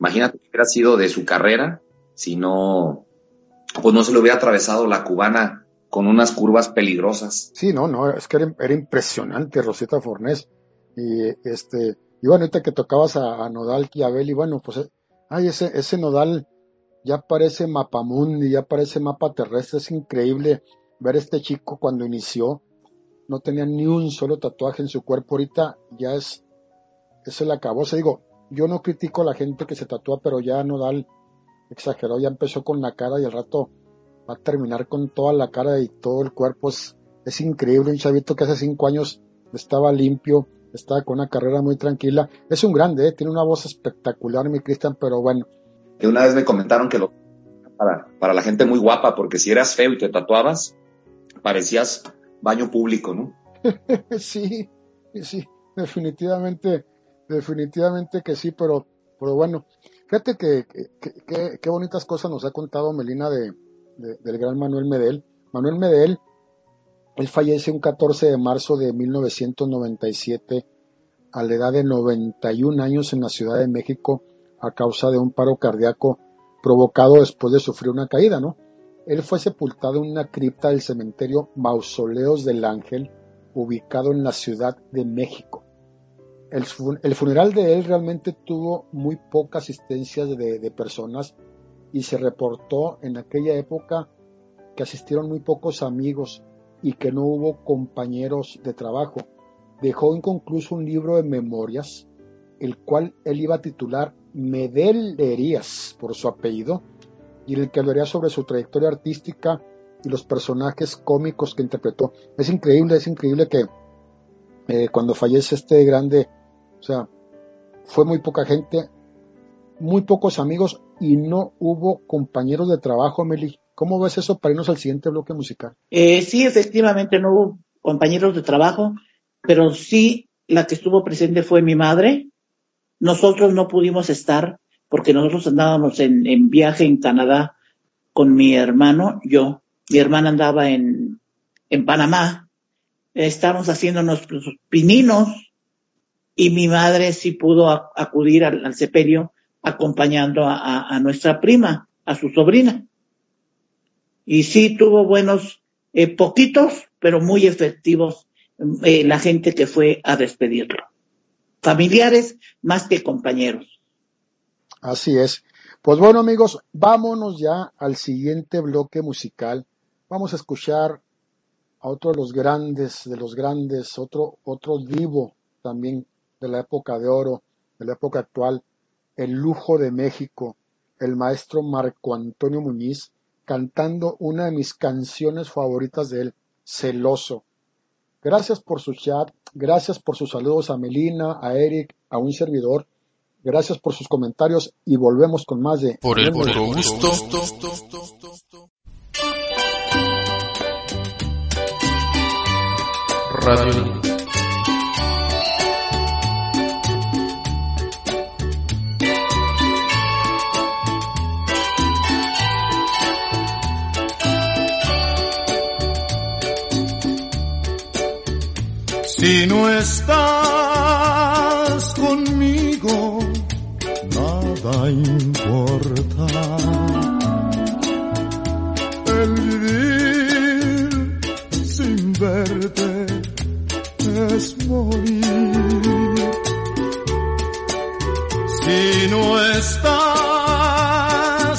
Imagínate que hubiera sido de su carrera si no, pues no se le hubiera atravesado la cubana con unas curvas peligrosas. Sí, no, no, es que era, impresionante Rosita Fornés. Y este, y bueno, ahorita que tocabas a, Nodal Chiabel, y bueno, pues, ay, ese, ese Nodal ya parece mapamundi, ya parece mapa terrestre, es increíble ver este chico cuando inició, no tenía ni un solo tatuaje en su cuerpo, ahorita ya es, es el acabó, se digo, yo no critico a la gente que se tatúa, pero ya Nodal exageró, ya empezó con la cara y al rato va a terminar con toda la cara y todo el cuerpo. Es, es increíble, un chavito que hace cinco años estaba limpio, estaba con una carrera muy tranquila. Es un grande, ¿eh? tiene una voz espectacular, mi Cristian, pero bueno. Que una vez me comentaron que lo para, para la gente muy guapa, porque si eras feo y te tatuabas, parecías baño público, ¿no? sí, sí, definitivamente, definitivamente que sí, pero, pero bueno, fíjate que, qué bonitas cosas nos ha contado Melina de, del gran Manuel Medel. Manuel Medel, él fallece un 14 de marzo de 1997 a la edad de 91 años en la Ciudad de México a causa de un paro cardíaco provocado después de sufrir una caída, ¿no? Él fue sepultado en una cripta del cementerio Mausoleos del Ángel, ubicado en la Ciudad de México. El, funeral de él realmente tuvo muy poca asistencia de, personas y se reportó en aquella época que asistieron muy pocos amigos y que no hubo compañeros de trabajo. Dejó inconcluso un libro de memorias, el cual él iba a titular Medelerías por su apellido, y el que hablaría sobre su trayectoria artística y los personajes cómicos que interpretó. Es increíble, es increíble que eh, cuando fallece este grande, o sea, fue muy poca gente, muy pocos amigos y no hubo compañeros de trabajo, Meli. ¿Cómo ves eso para irnos al siguiente bloque musical? Eh, sí, efectivamente no hubo compañeros de trabajo, pero sí la que estuvo presente fue mi madre. Nosotros no pudimos estar porque nosotros andábamos en, viaje en Canadá con mi hermano, yo, mi hermana andaba en, en Panamá, estábamos haciendo nuestros pininos y mi madre sí pudo acudir al, sepelio acompañando a, nuestra prima, a su sobrina. Y sí tuvo buenos, eh, poquitos, pero muy efectivos eh, la gente que fue a despedirlo. Familiares más que compañeros. Así es. Pues bueno amigos, vámonos ya al siguiente bloque musical. Vamos a escuchar a otro de los grandes, de los grandes, otro, otro divo también de la época de oro, de la época actual, el lujo de México, el maestro Marco Antonio Muñiz, cantando una de mis canciones favoritas de él, Celoso. Gracias por su chat, gracias por sus saludos a Melina, a Eric, a un servidor. Gracias por sus comentarios y volvemos con más de... Por el puro gusto. Radio. Si no estás conmigo, nada importa. El vivir sin verte es morir. Si no estás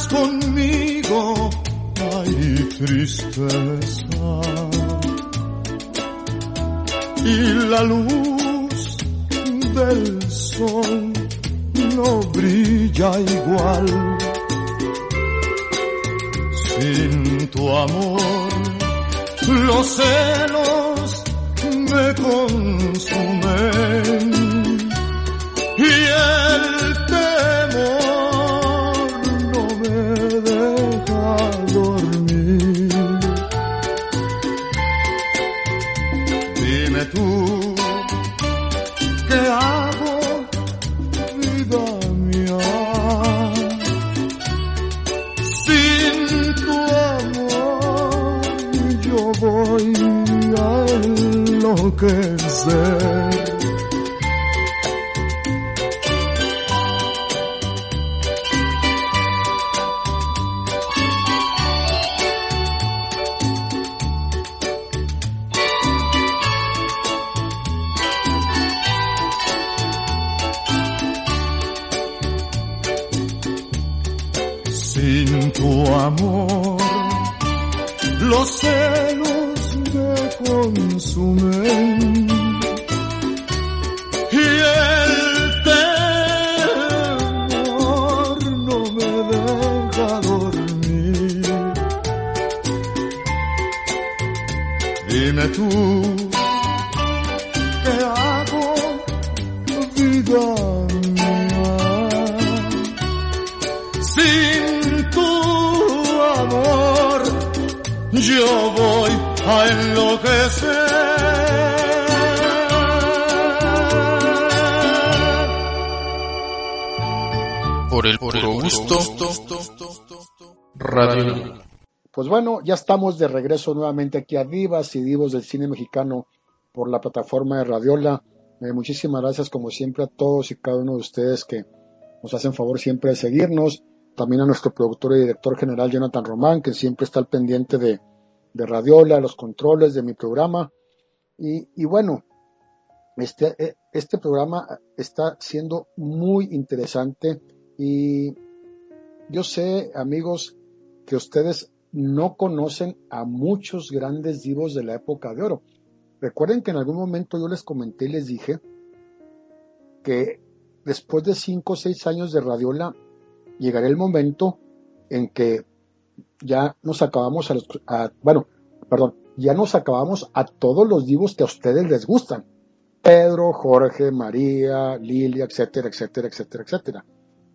conmigo, hay tristeza. La luz del sol no brilla igual. Sin tu amor, los celos estamos de regreso nuevamente aquí a Divas y Divos del Cine Mexicano por la plataforma de Radiola. Eh, muchísimas gracias como siempre a todos y cada uno de ustedes que nos hacen favor siempre de seguirnos. También a nuestro productor y director general Jonathan Román, que siempre está al pendiente de, de Radiola, los controles de mi programa. Y, y bueno, este, eh, este programa está siendo muy interesante y yo sé, amigos, que ustedes no conocen a muchos grandes divos de la época de oro. Recuerden que en algún momento yo les comenté y les dije que después de cinco o seis años de Radiola llegará el momento en que ya nos acabamos a, los, a bueno, perdón, ya nos acabamos a todos los divos que a ustedes les gustan. Pedro, Jorge, María, Lilia, etcétera, etcétera, etcétera, etcétera.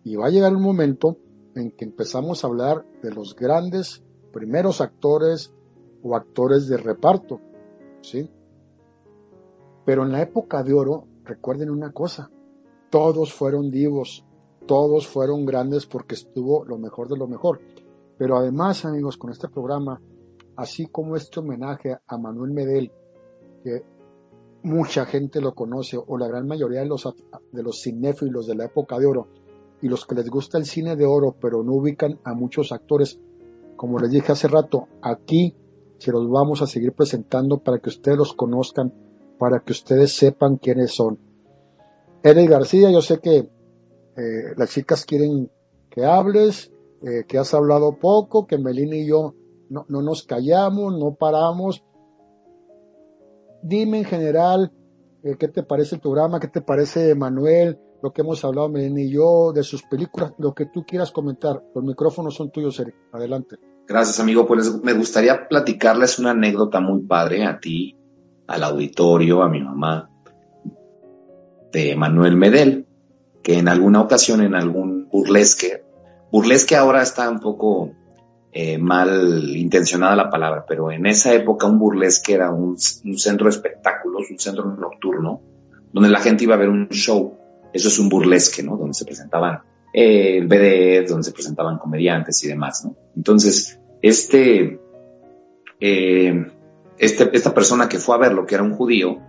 Y va a llegar un momento en que empezamos a hablar de los grandes primeros actores o actores de reparto, ¿sí? Pero en la época de oro, recuerden una cosa, todos fueron divos, todos fueron grandes porque estuvo lo mejor de lo mejor. Pero además, amigos, con este programa, así como este homenaje a Manuel Medel, que mucha gente lo conoce, o la gran mayoría de los, de los cinéfilos de la época de oro, y los que les gusta el cine de oro, pero no ubican a muchos actores, como les dije hace rato, aquí se los vamos a seguir presentando para que ustedes los conozcan, para que ustedes sepan quiénes son. Eric García, yo sé que eh, las chicas quieren que hables, eh, que has hablado poco, que Melina y yo no, no nos callamos, no paramos. Dime en general eh, qué te parece el programa, qué te parece Manuel, lo que hemos hablado Melina y yo, de sus películas, lo que tú quieras comentar. Los micrófonos son tuyos, Eric. Adelante. Gracias, amigo. Pues me gustaría platicarles una anécdota muy padre a ti, al auditorio, a mi mamá, de Manuel Medel, que en alguna ocasión, en algún burlesque, burlesque ahora está un poco eh, mal intencionada la palabra, pero en esa época un burlesque era un, un centro de espectáculos, un centro nocturno, donde la gente iba a ver un show. Eso es un burlesque, ¿no? Donde se presentaban eh, BDF, donde se presentaban comediantes y demás, ¿no? Entonces, este, eh, este, esta persona que fue a verlo, que era un judío,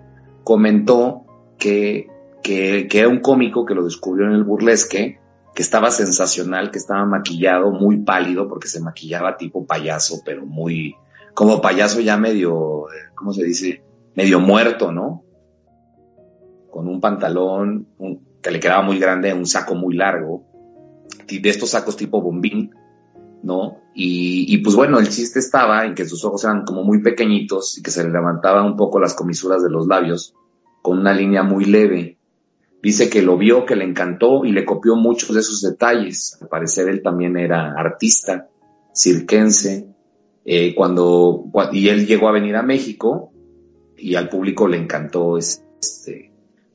comentó que, que, que, era un cómico que lo descubrió en el burlesque, que estaba sensacional, que estaba maquillado, muy pálido, porque se maquillaba tipo payaso, pero muy, como payaso ya medio, ¿cómo se dice? Medio muerto, ¿no? Con un pantalón un, que le quedaba muy grande, un saco muy largo, de estos sacos tipo bombín, ¿no? Y, y, pues bueno, el chiste estaba en que sus ojos eran como muy pequeñitos y que se le levantaban un poco las comisuras de los labios con una línea muy leve. Dice que lo vio, que le encantó y le copió muchos de esos detalles. Al parecer él también era artista, cirquense, eh, cuando, y él llegó a venir a México y al público le encantó este,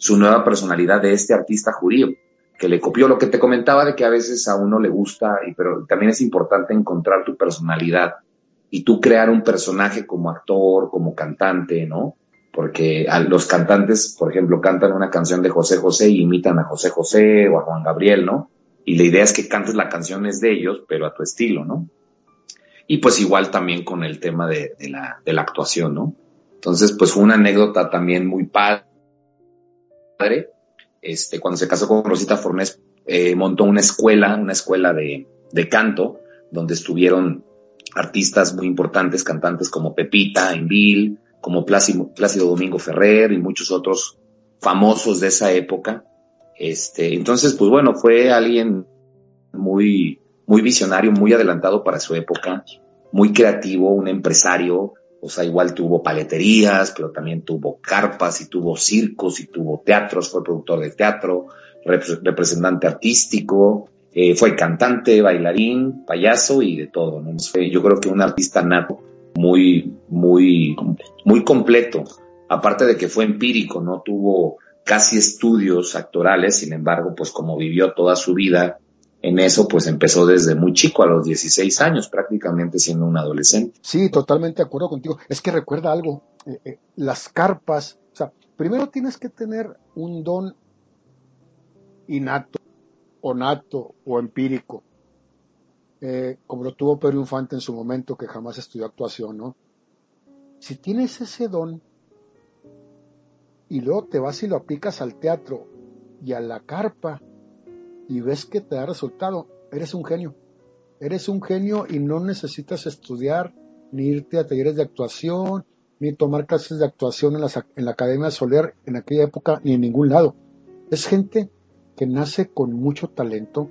su nueva personalidad de este artista judío que le copió lo que te comentaba de que a veces a uno le gusta, pero también es importante encontrar tu personalidad y tú crear un personaje como actor, como cantante, ¿no? Porque los cantantes, por ejemplo, cantan una canción de José José y imitan a José José o a Juan Gabriel, ¿no? Y la idea es que cantes la canción es de ellos, pero a tu estilo, ¿no? Y pues igual también con el tema de, de la, de la actuación, ¿no? Entonces, pues fue una anécdota también muy padre este, cuando se casó con Rosita Fornés, eh, montó una escuela, una escuela de, de, canto, donde estuvieron artistas muy importantes, cantantes como Pepita, Envil, como Plácido Domingo Ferrer y muchos otros famosos de esa época. Este, entonces, pues bueno, fue alguien muy, muy visionario, muy adelantado para su época, muy creativo, un empresario, o sea, igual tuvo paleterías, pero también tuvo carpas y tuvo circos y tuvo teatros, fue productor de teatro, rep representante artístico, eh, fue cantante, bailarín, payaso y de todo, yo creo que un artista nato muy, muy, muy completo. aparte de que fue empírico, no tuvo casi estudios actorales, sin embargo, pues como vivió toda su vida en eso, pues empezó desde muy chico, a los 16 años, prácticamente siendo un adolescente. Sí, totalmente de acuerdo contigo. Es que recuerda algo, eh, eh, las carpas, o sea, primero tienes que tener un don innato, o nato, o empírico, eh, como lo tuvo Pedro Infante en su momento, que jamás estudió actuación, ¿no? Si tienes ese don y luego te vas y lo aplicas al teatro y a la carpa y ves que te da resultado, eres un genio. Eres un genio y no necesitas estudiar, ni irte a talleres de actuación, ni tomar clases de actuación en, en la Academia Soler en aquella época, ni en ningún lado. Es gente que nace con mucho talento.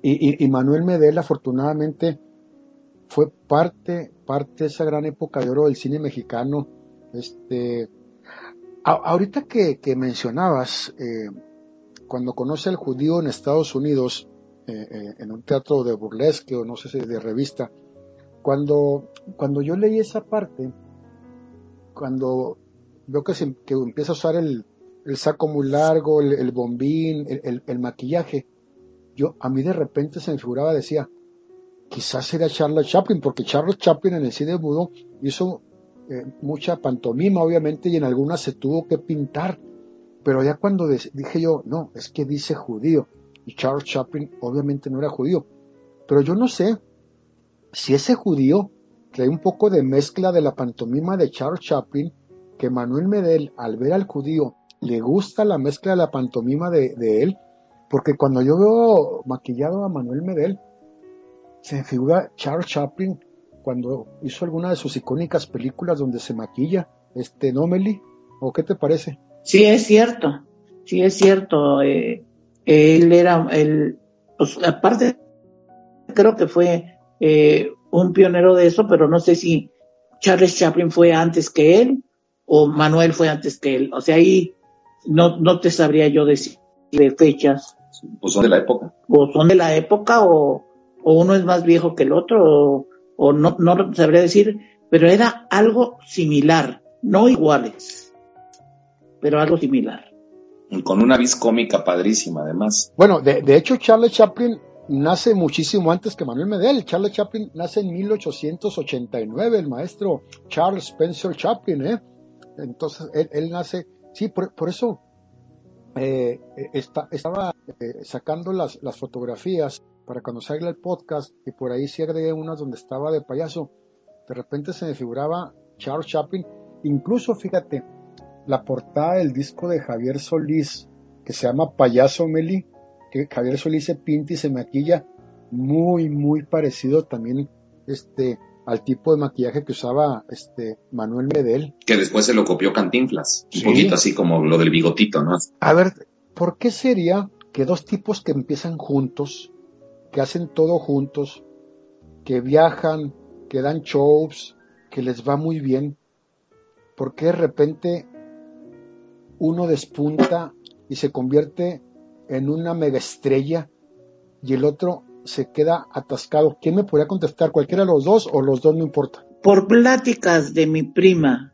Y, Manuel Medel, afortunadamente, fue parte, parte de esa gran época de oro del cine mexicano. Este, ahorita que, mencionabas, eh, cuando conoce al judío en Estados Unidos, eh, eh, en un teatro de burlesque o no sé si de revista, cuando, cuando yo leí esa parte, cuando veo que, se, que empieza a usar el, el saco muy largo, el, bombín, el, maquillaje, yo a mí de repente se me figuraba, decía, quizás era Charles Chaplin, porque Charles Chaplin en el cine mudo hizo eh, mucha pantomima, obviamente, y en algunas se tuvo que pintar. Pero ya cuando dije yo, no, es que dice judío, y Charles Chaplin obviamente no era judío. Pero yo no sé si ese judío trae un poco de mezcla de la pantomima de Charles Chaplin, que Manuel Medel, al ver al judío le gusta la mezcla de la pantomima de, él, porque cuando yo veo maquillado a Manuel Medel, se me figura Charles Chaplin cuando hizo alguna de sus icónicas películas donde se maquilla, este Nomeli, ¿o qué te parece? Sí, es cierto, sí es cierto. Eh, él era, el, pues, aparte, creo que fue eh, un pionero de eso, pero no sé si Charles Chaplin fue antes que él o Manuel fue antes que él. O sea, ahí no, no te sabría yo decir de fechas. Pues son de la época. O son de la época, o, uno es más viejo que el otro, o, no, no sabría decir, pero era algo similar, no iguales, pero algo similar. Con una vis cómica padrísima, además. Bueno, de, de hecho, Charles Chaplin nace muchísimo antes que Manuel Medel. Charles Chaplin nace en 1889, el maestro Charles Spencer Chaplin, ¿eh? Entonces, él, él nace Sí, por, eso eh, estaba eh, sacando las, fotografías para cuando salga el podcast y por ahí sí agregué unas donde estaba de payaso. De repente se me figuraba Charles Chaplin. Incluso, fíjate, la portada del disco de Javier Solís, que se llama Payaso Meli, que Javier Solís se pinta y se maquilla, muy, muy parecido también este, al tipo de maquillaje que usaba este Manuel Medel. Que después se lo copió Cantinflas, un poquito así como lo del bigotito, ¿no? A ver, ¿por qué sería que dos tipos que empiezan juntos, que hacen todo juntos, que viajan, que dan shows, que les va muy bien, ¿por qué de repente uno despunta y se convierte en una mega estrella y el otro se queda atascado. ¿Quién me podría contestar? ¿Cualquiera de los dos o los dos no importa? Por pláticas de mi prima,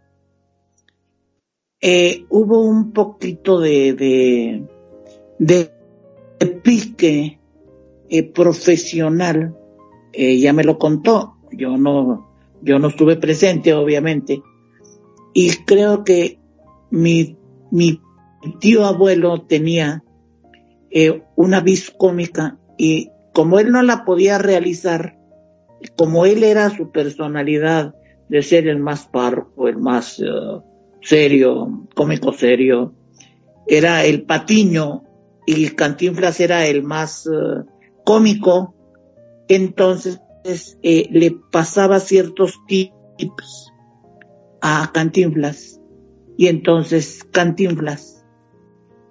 eh, hubo un poquito de, de, pique eh, profesional. Ella me lo contó. Yo no, yo no estuve presente, obviamente. Y creo que mi, mi tío abuelo tenía eh, una vis cómica y como él no la podía realizar, como él era su personalidad de ser el más parco, el más eh, serio, cómico serio, era el patiño y Cantinflas era el más eh, cómico, entonces eh, le pasaba ciertos tips a Cantinflas y entonces Cantinflas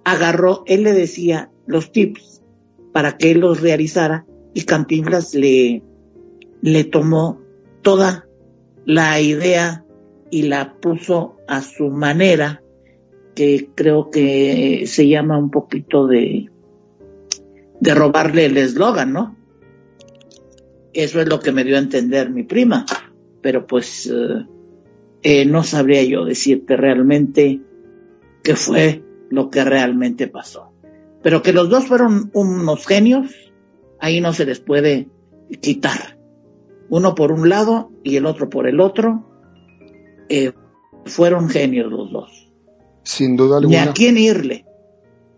agarró, él le decía los tips para que él los realizara y Cantinflas le, le tomó toda la idea y la puso a su manera, que creo que se llama un poquito de, de robarle el eslogan, ¿no? Eso es lo que me dio a entender mi prima, pero pues eh, eh, no sabría yo decirte realmente qué fue lo que realmente pasó. Pero que los dos fueron unos genios, ahí no se les puede quitar. Uno por un lado y el otro por el otro. Eh, fueron genios los dos. Sin duda alguna. Ni a quién irle.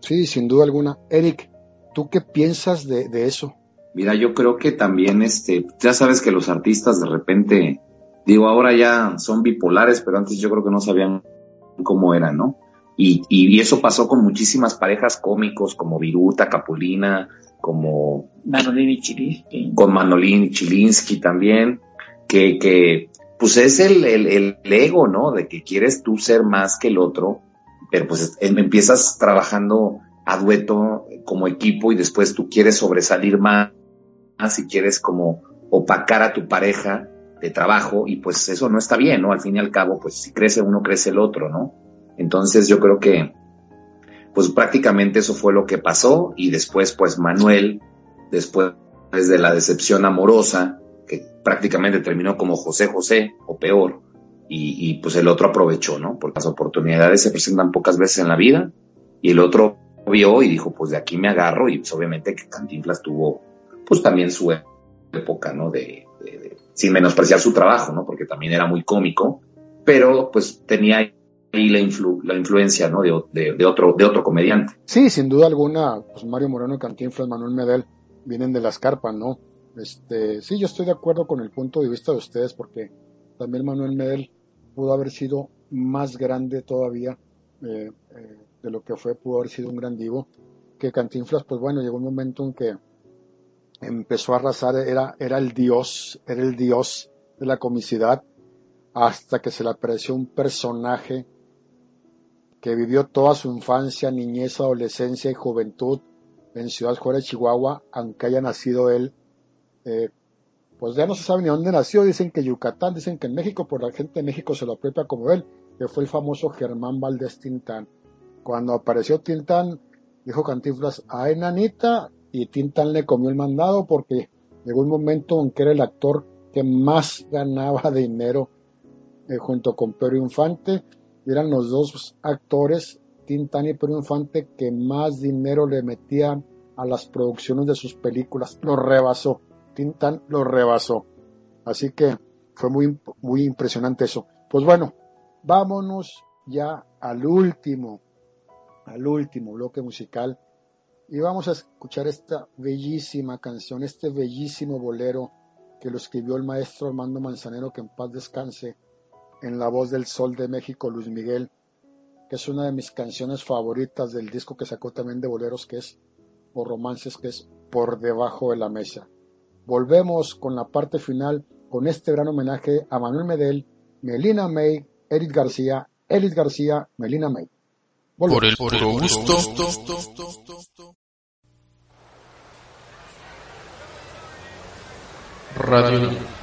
Sí, sin duda alguna. Eric, ¿tú qué piensas de, de eso? Mira, yo creo que también, este, ya sabes que los artistas de repente, digo, ahora ya son bipolares, pero antes yo creo que no sabían cómo eran, ¿no? Y, y, eso pasó con muchísimas parejas cómicos como Viruta, Capulina, como Manolín y Chilinsky. Con Manolín y Chilinsky también, que, que pues es el, el, el, ego, ¿no? De que quieres tú ser más que el otro, pero pues em, empiezas trabajando a dueto como equipo y después tú quieres sobresalir más, si quieres como opacar a tu pareja de trabajo y pues eso no está bien, ¿no? Al fin y al cabo, pues si crece uno, crece el otro, ¿no? Entonces yo creo que pues prácticamente eso fue lo que pasó y después pues Manuel, después de la decepción amorosa, que prácticamente terminó como José José o peor, y, y, pues el otro aprovechó, ¿no? Porque las oportunidades se presentan pocas veces en la vida y el otro vio y dijo, pues de aquí me agarro y pues obviamente que Cantinflas tuvo pues también su época, ¿no? De, sin menospreciar su trabajo, ¿no? Porque también era muy cómico, pero pues tenía ahí la, influ, la influencia, ¿no? De, otro, de otro comediante. Sí, sin duda alguna, pues Mario Moreno, Cantinflas, Manuel Medel vienen de las carpas, ¿no? Este, sí, yo estoy de acuerdo con el punto de vista de ustedes porque también Manuel Medel pudo haber sido más grande todavía eh, eh, de lo que fue, pudo haber sido un gran divo, que Cantinflas, pues bueno, llegó un momento en que empezó a arrasar, era, era el dios, era el dios de la comicidad, hasta que se le apareció un personaje que vivió toda su infancia, niñez, adolescencia y juventud en Ciudad Juárez, Chihuahua, aunque haya nacido él, eh, pues ya no se sabe ni dónde nació, dicen que Yucatán, dicen que en México, por la gente de México se lo apropia como él, que fue el famoso Germán Valdés Tintán. Cuando apareció Tintán, dijo Cantinflas, a enanita, y Tintán le comió el mandado porque llegó un momento en que era el actor que más ganaba dinero eh, junto con Pedro Infante, eran los dos actores, Tintán y Pedro Infante, que más dinero le metían a las producciones de sus películas, lo rebasó. Tintán lo rebasó. Así que fue muy, muy impresionante eso. Pues bueno, vámonos ya al último, al último bloque musical y vamos a escuchar esta bellísima canción, este bellísimo bolero que lo escribió el maestro Armando Manzanero, que en paz descanse, en la voz del Sol de México, Luis Miguel, que es una de mis canciones favoritas del disco que sacó también de boleros, que es, o romances, que es Por debajo de la mesa. Volvemos con la parte final, con este gran homenaje a Manuel Medel, Melina May, Eric García, Elis García, Melina May. Volvemos. Por el puro gusto. Radio.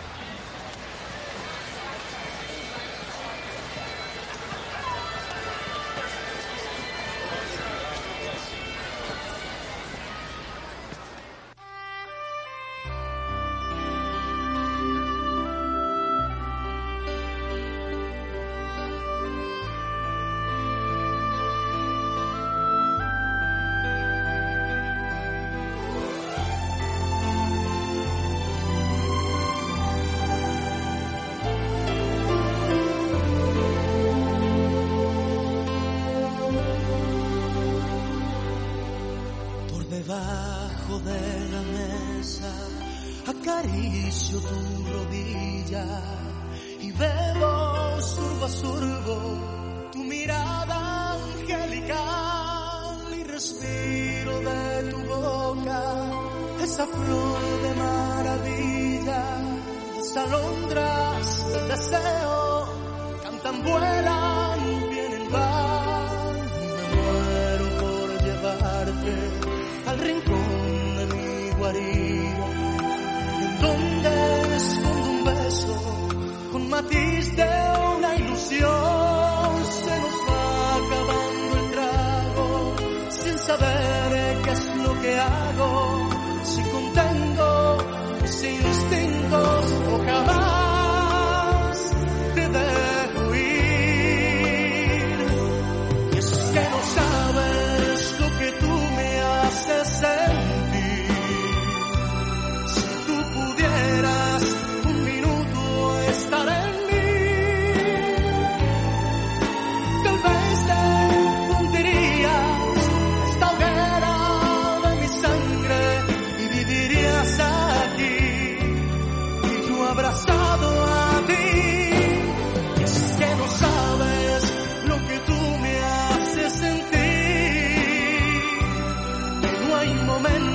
momento.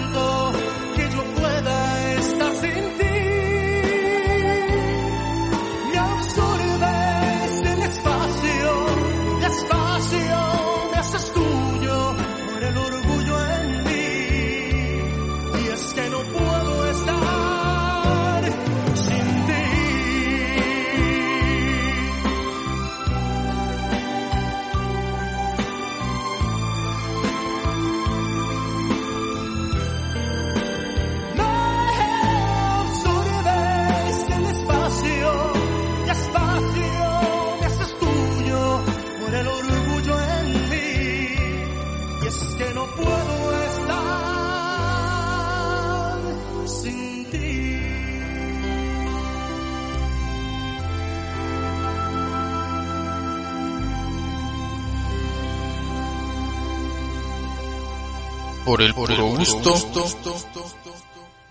Por el puro gusto.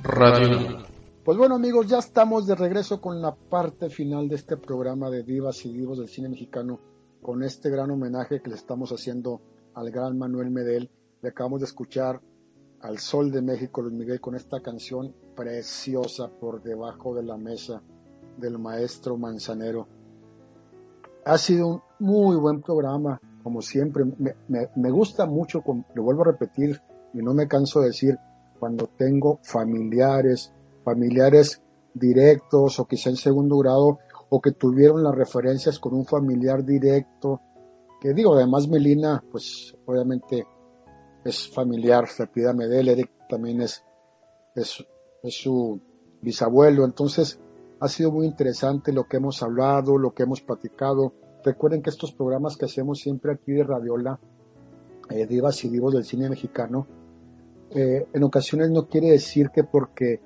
Radio. Pues bueno amigos, ya estamos de regreso con la parte final de este programa de Divas y Divos del cine mexicano, con este gran homenaje que le estamos haciendo al gran Manuel Medel. Le acabamos de escuchar al Sol de México, Luis Miguel, con esta canción preciosa por debajo de la mesa del maestro Manzanero. Ha sido un muy buen programa, como siempre. Me, gusta mucho, lo vuelvo a repetir y no me canso de decir, cuando tengo familiares, familiares directos o quizá en segundo grado o que tuvieron las referencias con un familiar directo, que digo, además Melina, pues obviamente es familiar, se pida Medel, Eric también es, es, es su bisabuelo, entonces ha sido muy interesante lo que hemos hablado, lo que hemos platicado. Recuerden que estos programas que hacemos siempre aquí de Radiola, eh, Divas y Divos del cine mexicano, eh, en ocasiones no quiere decir que porque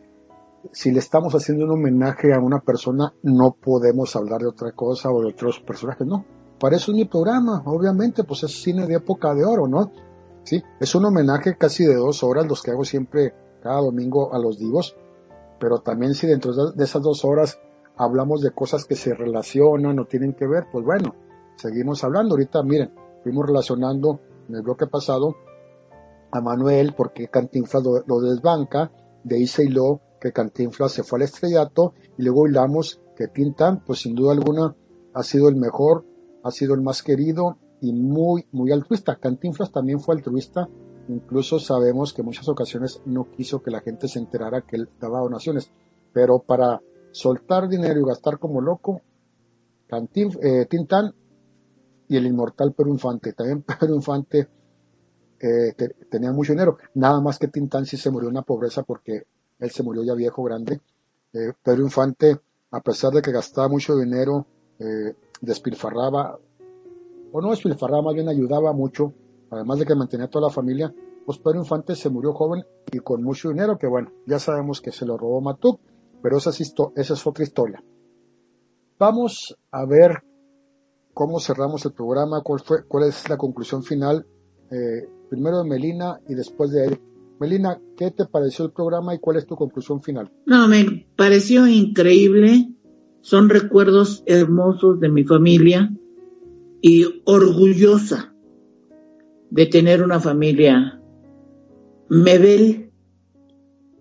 si le estamos haciendo un homenaje a una persona no podemos hablar de otra cosa o de otros personajes, no. Para eso es mi programa, obviamente, pues es cine de época de oro, ¿no? Sí, es un homenaje casi de dos horas, los que hago siempre cada domingo a los divos, pero también si dentro de esas dos horas hablamos de cosas que se relacionan o tienen que ver, pues bueno, seguimos hablando. Ahorita, miren, fuimos relacionando en el bloque pasado a Manuel porque Cantinflas lo, desbanca, de ahí se hiló que Cantinflas se fue al estrellato y luego hilamos que Tintan, pues sin duda alguna ha sido el mejor, ha sido el más querido y muy, muy altruista. Cantinflas también fue altruista Incluso sabemos que en muchas ocasiones no quiso que la gente se enterara que él daba donaciones, pero para soltar dinero y gastar como loco, eh, Tintán y el inmortal Pedro Infante. También Pedro Infante eh, tenía mucho dinero, nada más que Tintán sí se murió en la pobreza porque él se murió ya viejo, grande. Eh, Pedro Infante, a pesar de que gastaba mucho dinero, despilfarraba, o no despilfarraba, más bien ayudaba mucho además de que mantenía toda la familia, pues Pedro Infante se murió joven y con mucho dinero, que bueno, ya sabemos que se lo robó Matuk, pero esa es, esa es otra historia. Vamos a ver cómo cerramos el programa, cuál, fue, cuál es la conclusión final, eh, primero de Melina y después de Eric. Melina, ¿qué te pareció el programa y cuál es tu conclusión final? No, me pareció increíble, son recuerdos hermosos de mi familia y orgullosa de tener una familia. Medel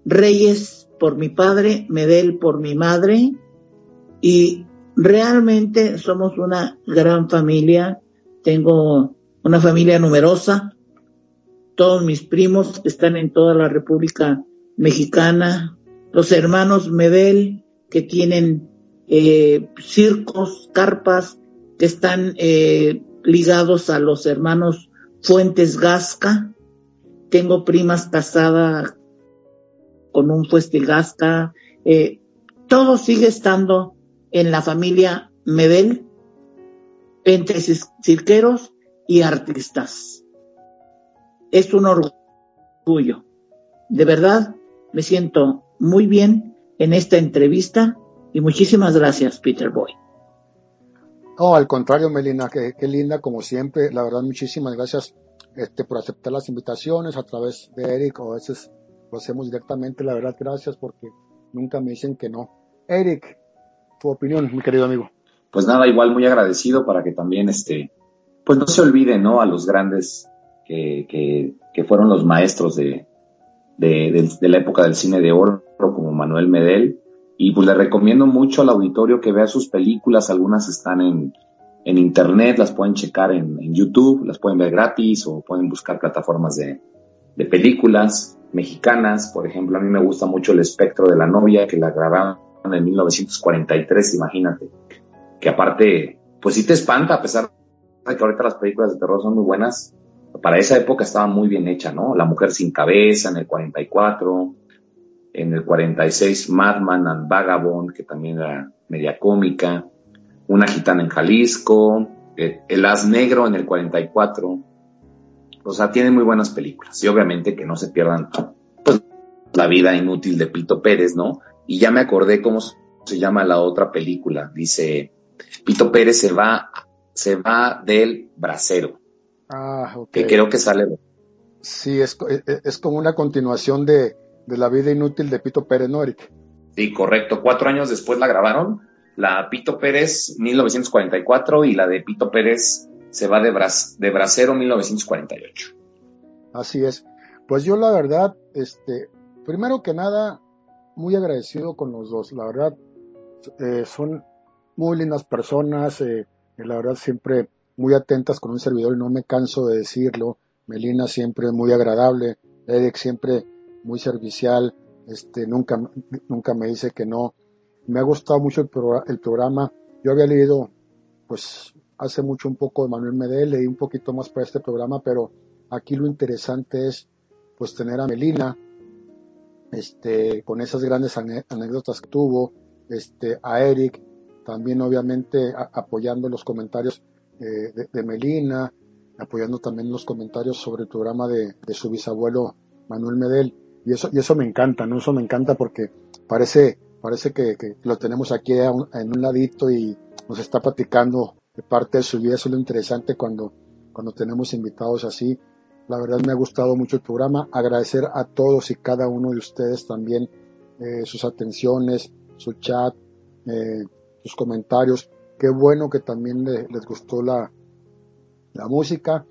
Reyes por mi padre, Medel por mi madre y realmente somos una gran familia. Tengo una familia numerosa. Todos mis primos están en toda la República Mexicana. Los hermanos Medel que tienen eh, circos, carpas, que están eh, ligados a los hermanos Fuentes Gasca. Tengo primas casadas con un Fuentes Gasca. Eh, todo sigue estando en la familia Medel, entre cirqueros y artistas. Es un orgullo. De verdad, me siento muy bien en esta entrevista y muchísimas gracias, Peter Boy. No, al contrario, Melina, qué, linda, como siempre. La verdad, muchísimas gracias este, por aceptar las invitaciones a través de Eric, o a veces lo hacemos directamente. La verdad, gracias porque nunca me dicen que no. Eric, tu opinión, mi querido amigo. Pues nada, igual muy agradecido para que también, este, pues no se olvide, ¿no? A los grandes que, fueron los maestros de, de, la época del cine de oro, como Manuel Medel, y pues le recomiendo mucho al auditorio que vea sus películas, algunas están en, en internet, las pueden checar en, YouTube, las pueden ver gratis o pueden buscar plataformas de, de, películas mexicanas. Por ejemplo, a mí me gusta mucho El espectro de la novia, que la grabaron en 1943, imagínate. Que aparte, pues sí te espanta, a pesar de que ahorita las películas de terror son muy buenas, para esa época estaba muy bien hecha, ¿no? La mujer sin cabeza en el 44, en el 46 Madman and Vagabond, que también era media cómica, Una gitana en Jalisco, eh, El As Negro en el 44. O sea, tiene muy buenas películas. Y obviamente que no se pierdan pues, la vida inútil de Pito Pérez, ¿no? Y ya me acordé cómo se llama la otra película. Dice, Pito Pérez se va, se va del brasero. Ah, Que creo que sale Sí, es, es, como una continuación de, de, La vida inútil de Pito Pérez, ¿no, Eric? Sí, correcto. Cuatro años después la grabaron. La Pito Pérez 1944 y la de Pito Pérez se va de, Bras, de Bracero 1948. Así es. Pues yo la verdad, este, primero que nada, muy agradecido con los dos. La verdad, eh, son muy lindas personas, eh, la verdad siempre muy atentas con un servidor y no me canso de decirlo. Melina siempre muy agradable, Eric siempre muy servicial, este, nunca, nunca me dice que no. Me ha gustado mucho el, el programa. Yo había leído, pues, hace mucho un poco de Manuel Medel, leí un poquito más para este programa, pero aquí lo interesante es, pues, tener a Melina, este, con esas grandes anécdotas que tuvo, este, a Eric, también obviamente apoyando los comentarios de, Melina, apoyando también los comentarios sobre el programa de, su bisabuelo Manuel Medel, y eso, y eso me encanta, ¿no? Eso me encanta porque parece, parece que, lo tenemos aquí en un ladito y nos está platicando de parte de su vida, eso es lo interesante cuando, cuando tenemos invitados así, la verdad me ha gustado mucho el programa. Agradecer a todos y cada uno de ustedes también eh, sus atenciones, su chat, eh, sus comentarios. Qué bueno que también les gustó la, la música.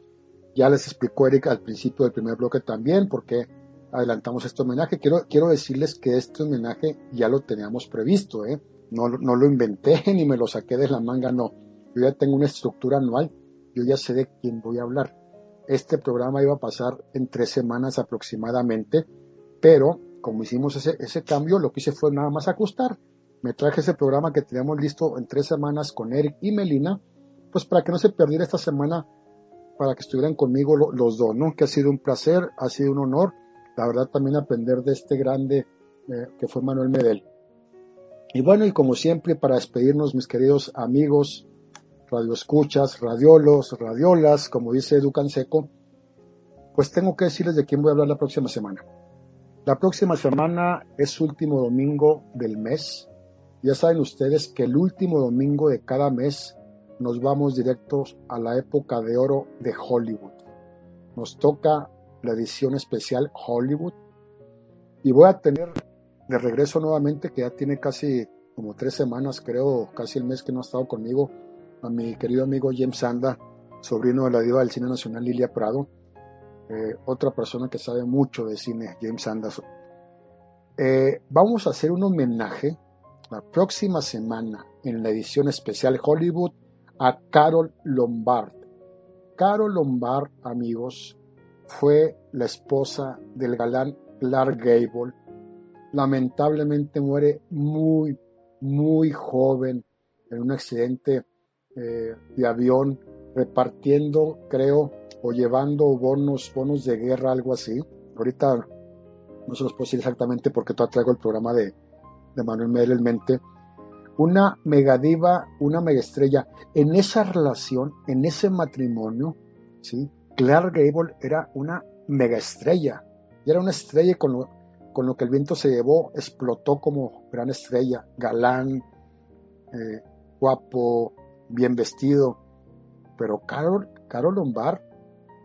Ya les explicó Eric al principio del primer bloque también porque adelantamos este homenaje. Quiero, quiero decirles que este homenaje ya lo teníamos previsto, ¿eh? no, no lo inventé ni me lo saqué de la manga, no. Yo ya tengo una estructura anual, yo ya sé de quién voy a hablar este programa iba a pasar en tres semanas aproximadamente, pero como hicimos ese, ese cambio, lo que hice fue nada más ajustar. Me traje ese programa que teníamos listo en tres semanas con Eric y Melina, pues para que no se perdiera esta semana, para que estuvieran conmigo los dos, ¿no? Que ha sido un placer, ha sido un honor, la verdad también aprender de este grande eh, que fue Manuel Medel. Y bueno, y como siempre, para despedirnos, mis queridos amigos, radioescuchas, radiolos, radiolas, como dice Edu Seco, pues tengo que decirles de quién voy a hablar la próxima semana. La próxima semana es último domingo del mes. Ya saben ustedes que el último domingo de cada mes nos vamos directos a la época de oro de Hollywood. Nos toca la edición especial Hollywood y voy a tener de regreso nuevamente, que ya tiene casi como tres semanas, creo, casi el mes que no ha estado conmigo, a mi querido amigo James Sanda, sobrino de la diva del cine nacional Lilia Prado, eh, otra persona que sabe mucho de cine, James Sanda. Eh, vamos a hacer un homenaje la próxima semana en la edición especial Hollywood a Carol Lombard. Carol Lombard, amigos, fue la esposa del galán Clark Gable. Lamentablemente muere muy, muy joven en un accidente eh, de avión repartiendo, creo, o llevando bonos, bonos de guerra, algo así. Ahorita no se los puedo decir exactamente porque todavía traigo el programa de, de Manuel Medel en mente. Una megadiva, una megaestrella. En esa relación, en ese matrimonio, ¿sí? Clark Gable era una megaestrella. Y era una estrella con lo, con lo que el viento se llevó, explotó como gran estrella, galán, eh, guapo, bien vestido. Pero Carol, Carol Lombard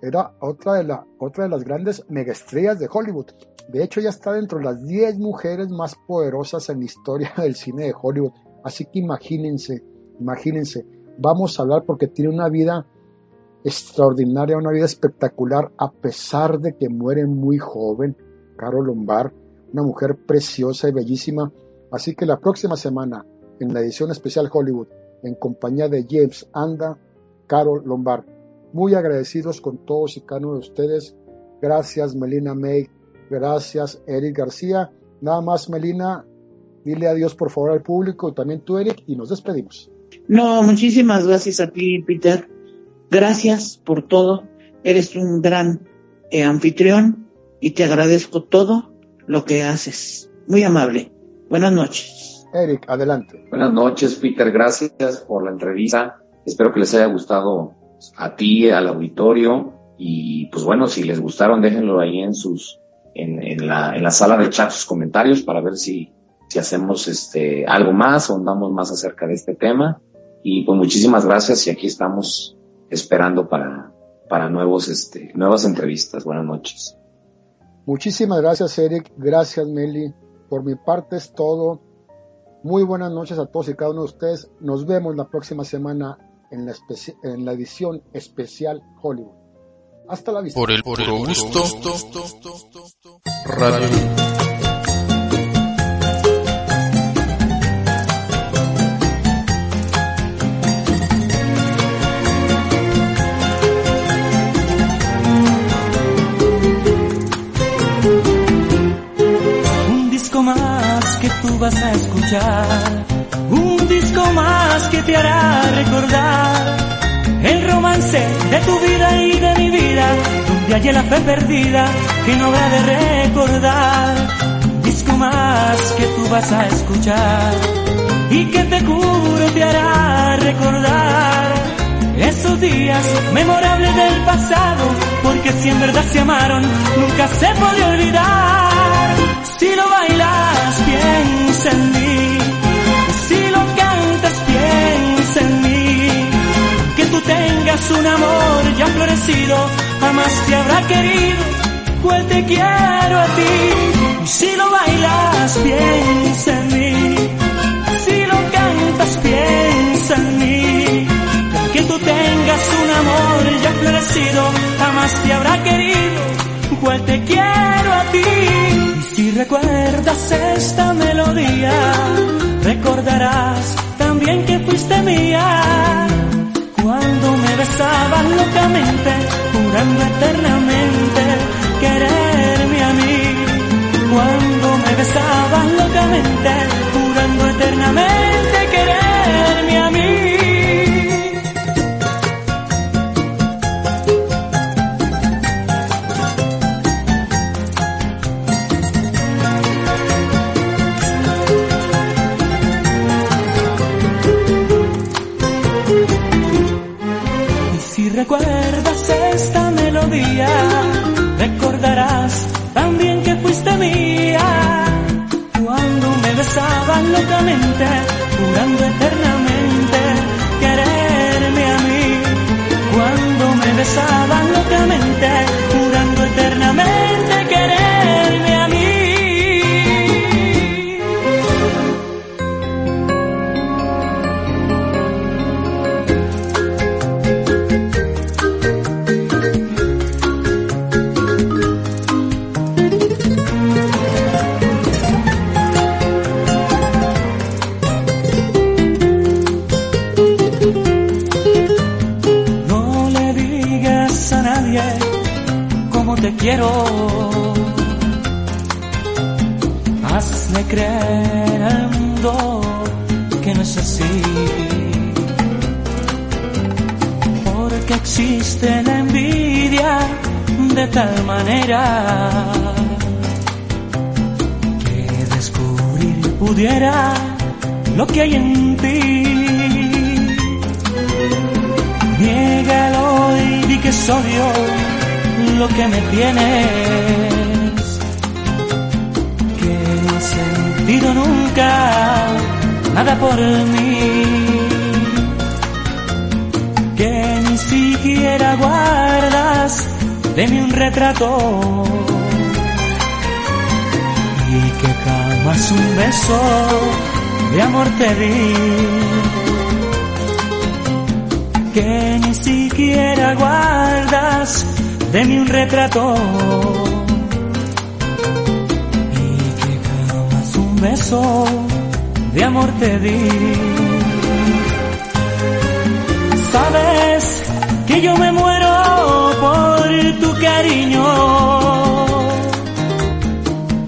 era otra de, de las grandes megaestrellas de Hollywood. De hecho, ya está dentro de las 10 mujeres más poderosas en la historia del cine de Hollywood. Así que imagínense, imagínense, vamos a hablar porque tiene una vida extraordinaria, una vida espectacular, a pesar de que muere muy joven. Carol Lombard, una mujer preciosa y bellísima. Así que la próxima semana, en la edición especial Hollywood, en compañía de James Anda, Carol Lombard. Muy agradecidos con todos y cada uno de ustedes. Gracias Melina May, gracias Eric García. Nada más Melina, dile adiós por favor al público y también tú Eric y nos despedimos. No, muchísimas gracias a ti Peter. Gracias por todo. Eres un gran eh, anfitrión y te agradezco todo lo que haces. Muy amable. Buenas noches. Eric, adelante. Buenas noches, Peter. Gracias por la entrevista. Espero que les haya gustado a ti, al auditorio. Y pues bueno, si les gustaron, déjenlo ahí en sus, en, la, en la sala de chat sus comentarios para ver si, si hacemos este, algo más o andamos más acerca de este tema. Y pues muchísimas gracias y aquí estamos esperando para, para nuevos, este, nuevas entrevistas. Buenas noches. Muchísimas gracias, Eric. Gracias, Meli. Por mi parte es todo. Muy buenas noches a todos y cada uno de ustedes. Nos vemos la próxima semana en la, en la edición especial Hollywood. Hasta la vista. Por el puro gusto. Radio. tú vas a escuchar un disco más que te hará recordar vida, donde hay la fe perdida que no habrá de recordar. Disco más que tú vas a escuchar y que te juro te hará recordar esos días memorables del pasado, porque si en verdad se amaron, nunca se puede olvidar. Si lo bailas, piensa en. Un amor ya florecido, jamás te habrá querido, cual te quiero a ti. Si lo bailas, piensa en mí. Si lo cantas, piensa en mí. Que tú tengas un amor ya florecido, jamás te habrá querido, cual te quiero a ti. Si recuerdas esta melodía, recordarás también que fuiste mía. Cuando me besabas locamente, jurando eternamente quererme a mí. Cuando me besabas locamente, jurando eternamente quererme a mí. Locamente, jurando eternamente quererme a mí. Cuando me besaban locamente, jurando eternamente existe la envidia de tal manera que descubrir pudiera lo que hay en ti. Niégalo y di que soy yo lo que me tienes, que no has sentido nunca nada por mí, ni siquiera guardas de mí un retrato. Y que jamás un beso de amor te di. Que ni siquiera guardas de mí un retrato. Y que jamás un beso de amor te di. Sabes yo me muero por tu cariño,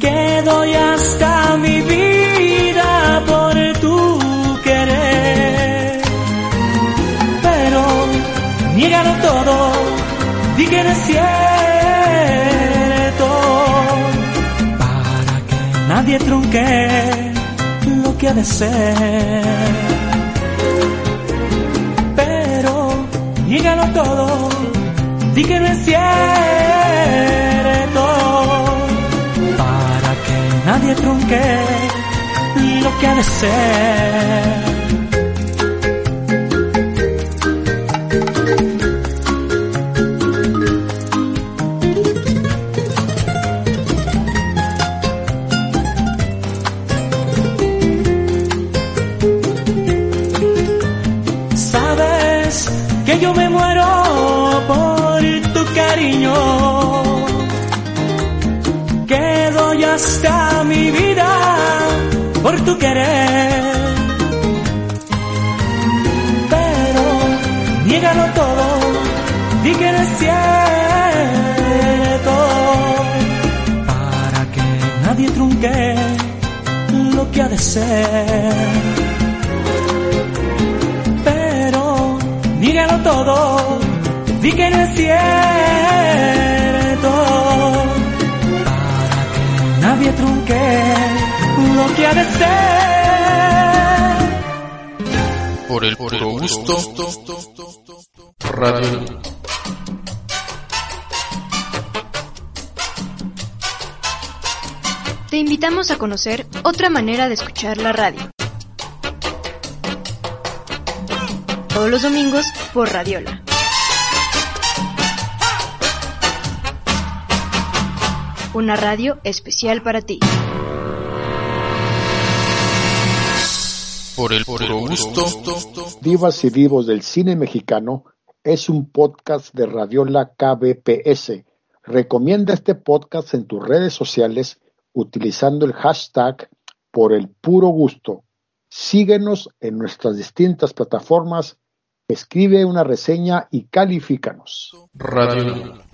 que doy hasta mi vida por tu querer, pero niégalo todo di que es cierto. Para que nadie trunque lo que ha de ser. Todo, di que no es para que nadie trunque lo que ha de ser. Hasta mi vida por tu querer. Pero niégalo todo, di que no es cierto, para que nadie trunque lo que ha de ser. Pero niégalo todo, di que no es cierto, trunque lo que ha de ser. Por el puro gusto. Radio. Te invitamos a conocer otra manera de escuchar la radio. Todos los domingos por Radiola. Una radio especial para ti. Por el puro gusto. Divas y Vivos del Cine Mexicano es un podcast de Radiola KBPS. Recomienda este podcast en tus redes sociales utilizando el hashtag por el puro gusto. Síguenos en nuestras distintas plataformas, escribe una reseña y califícanos. Radio.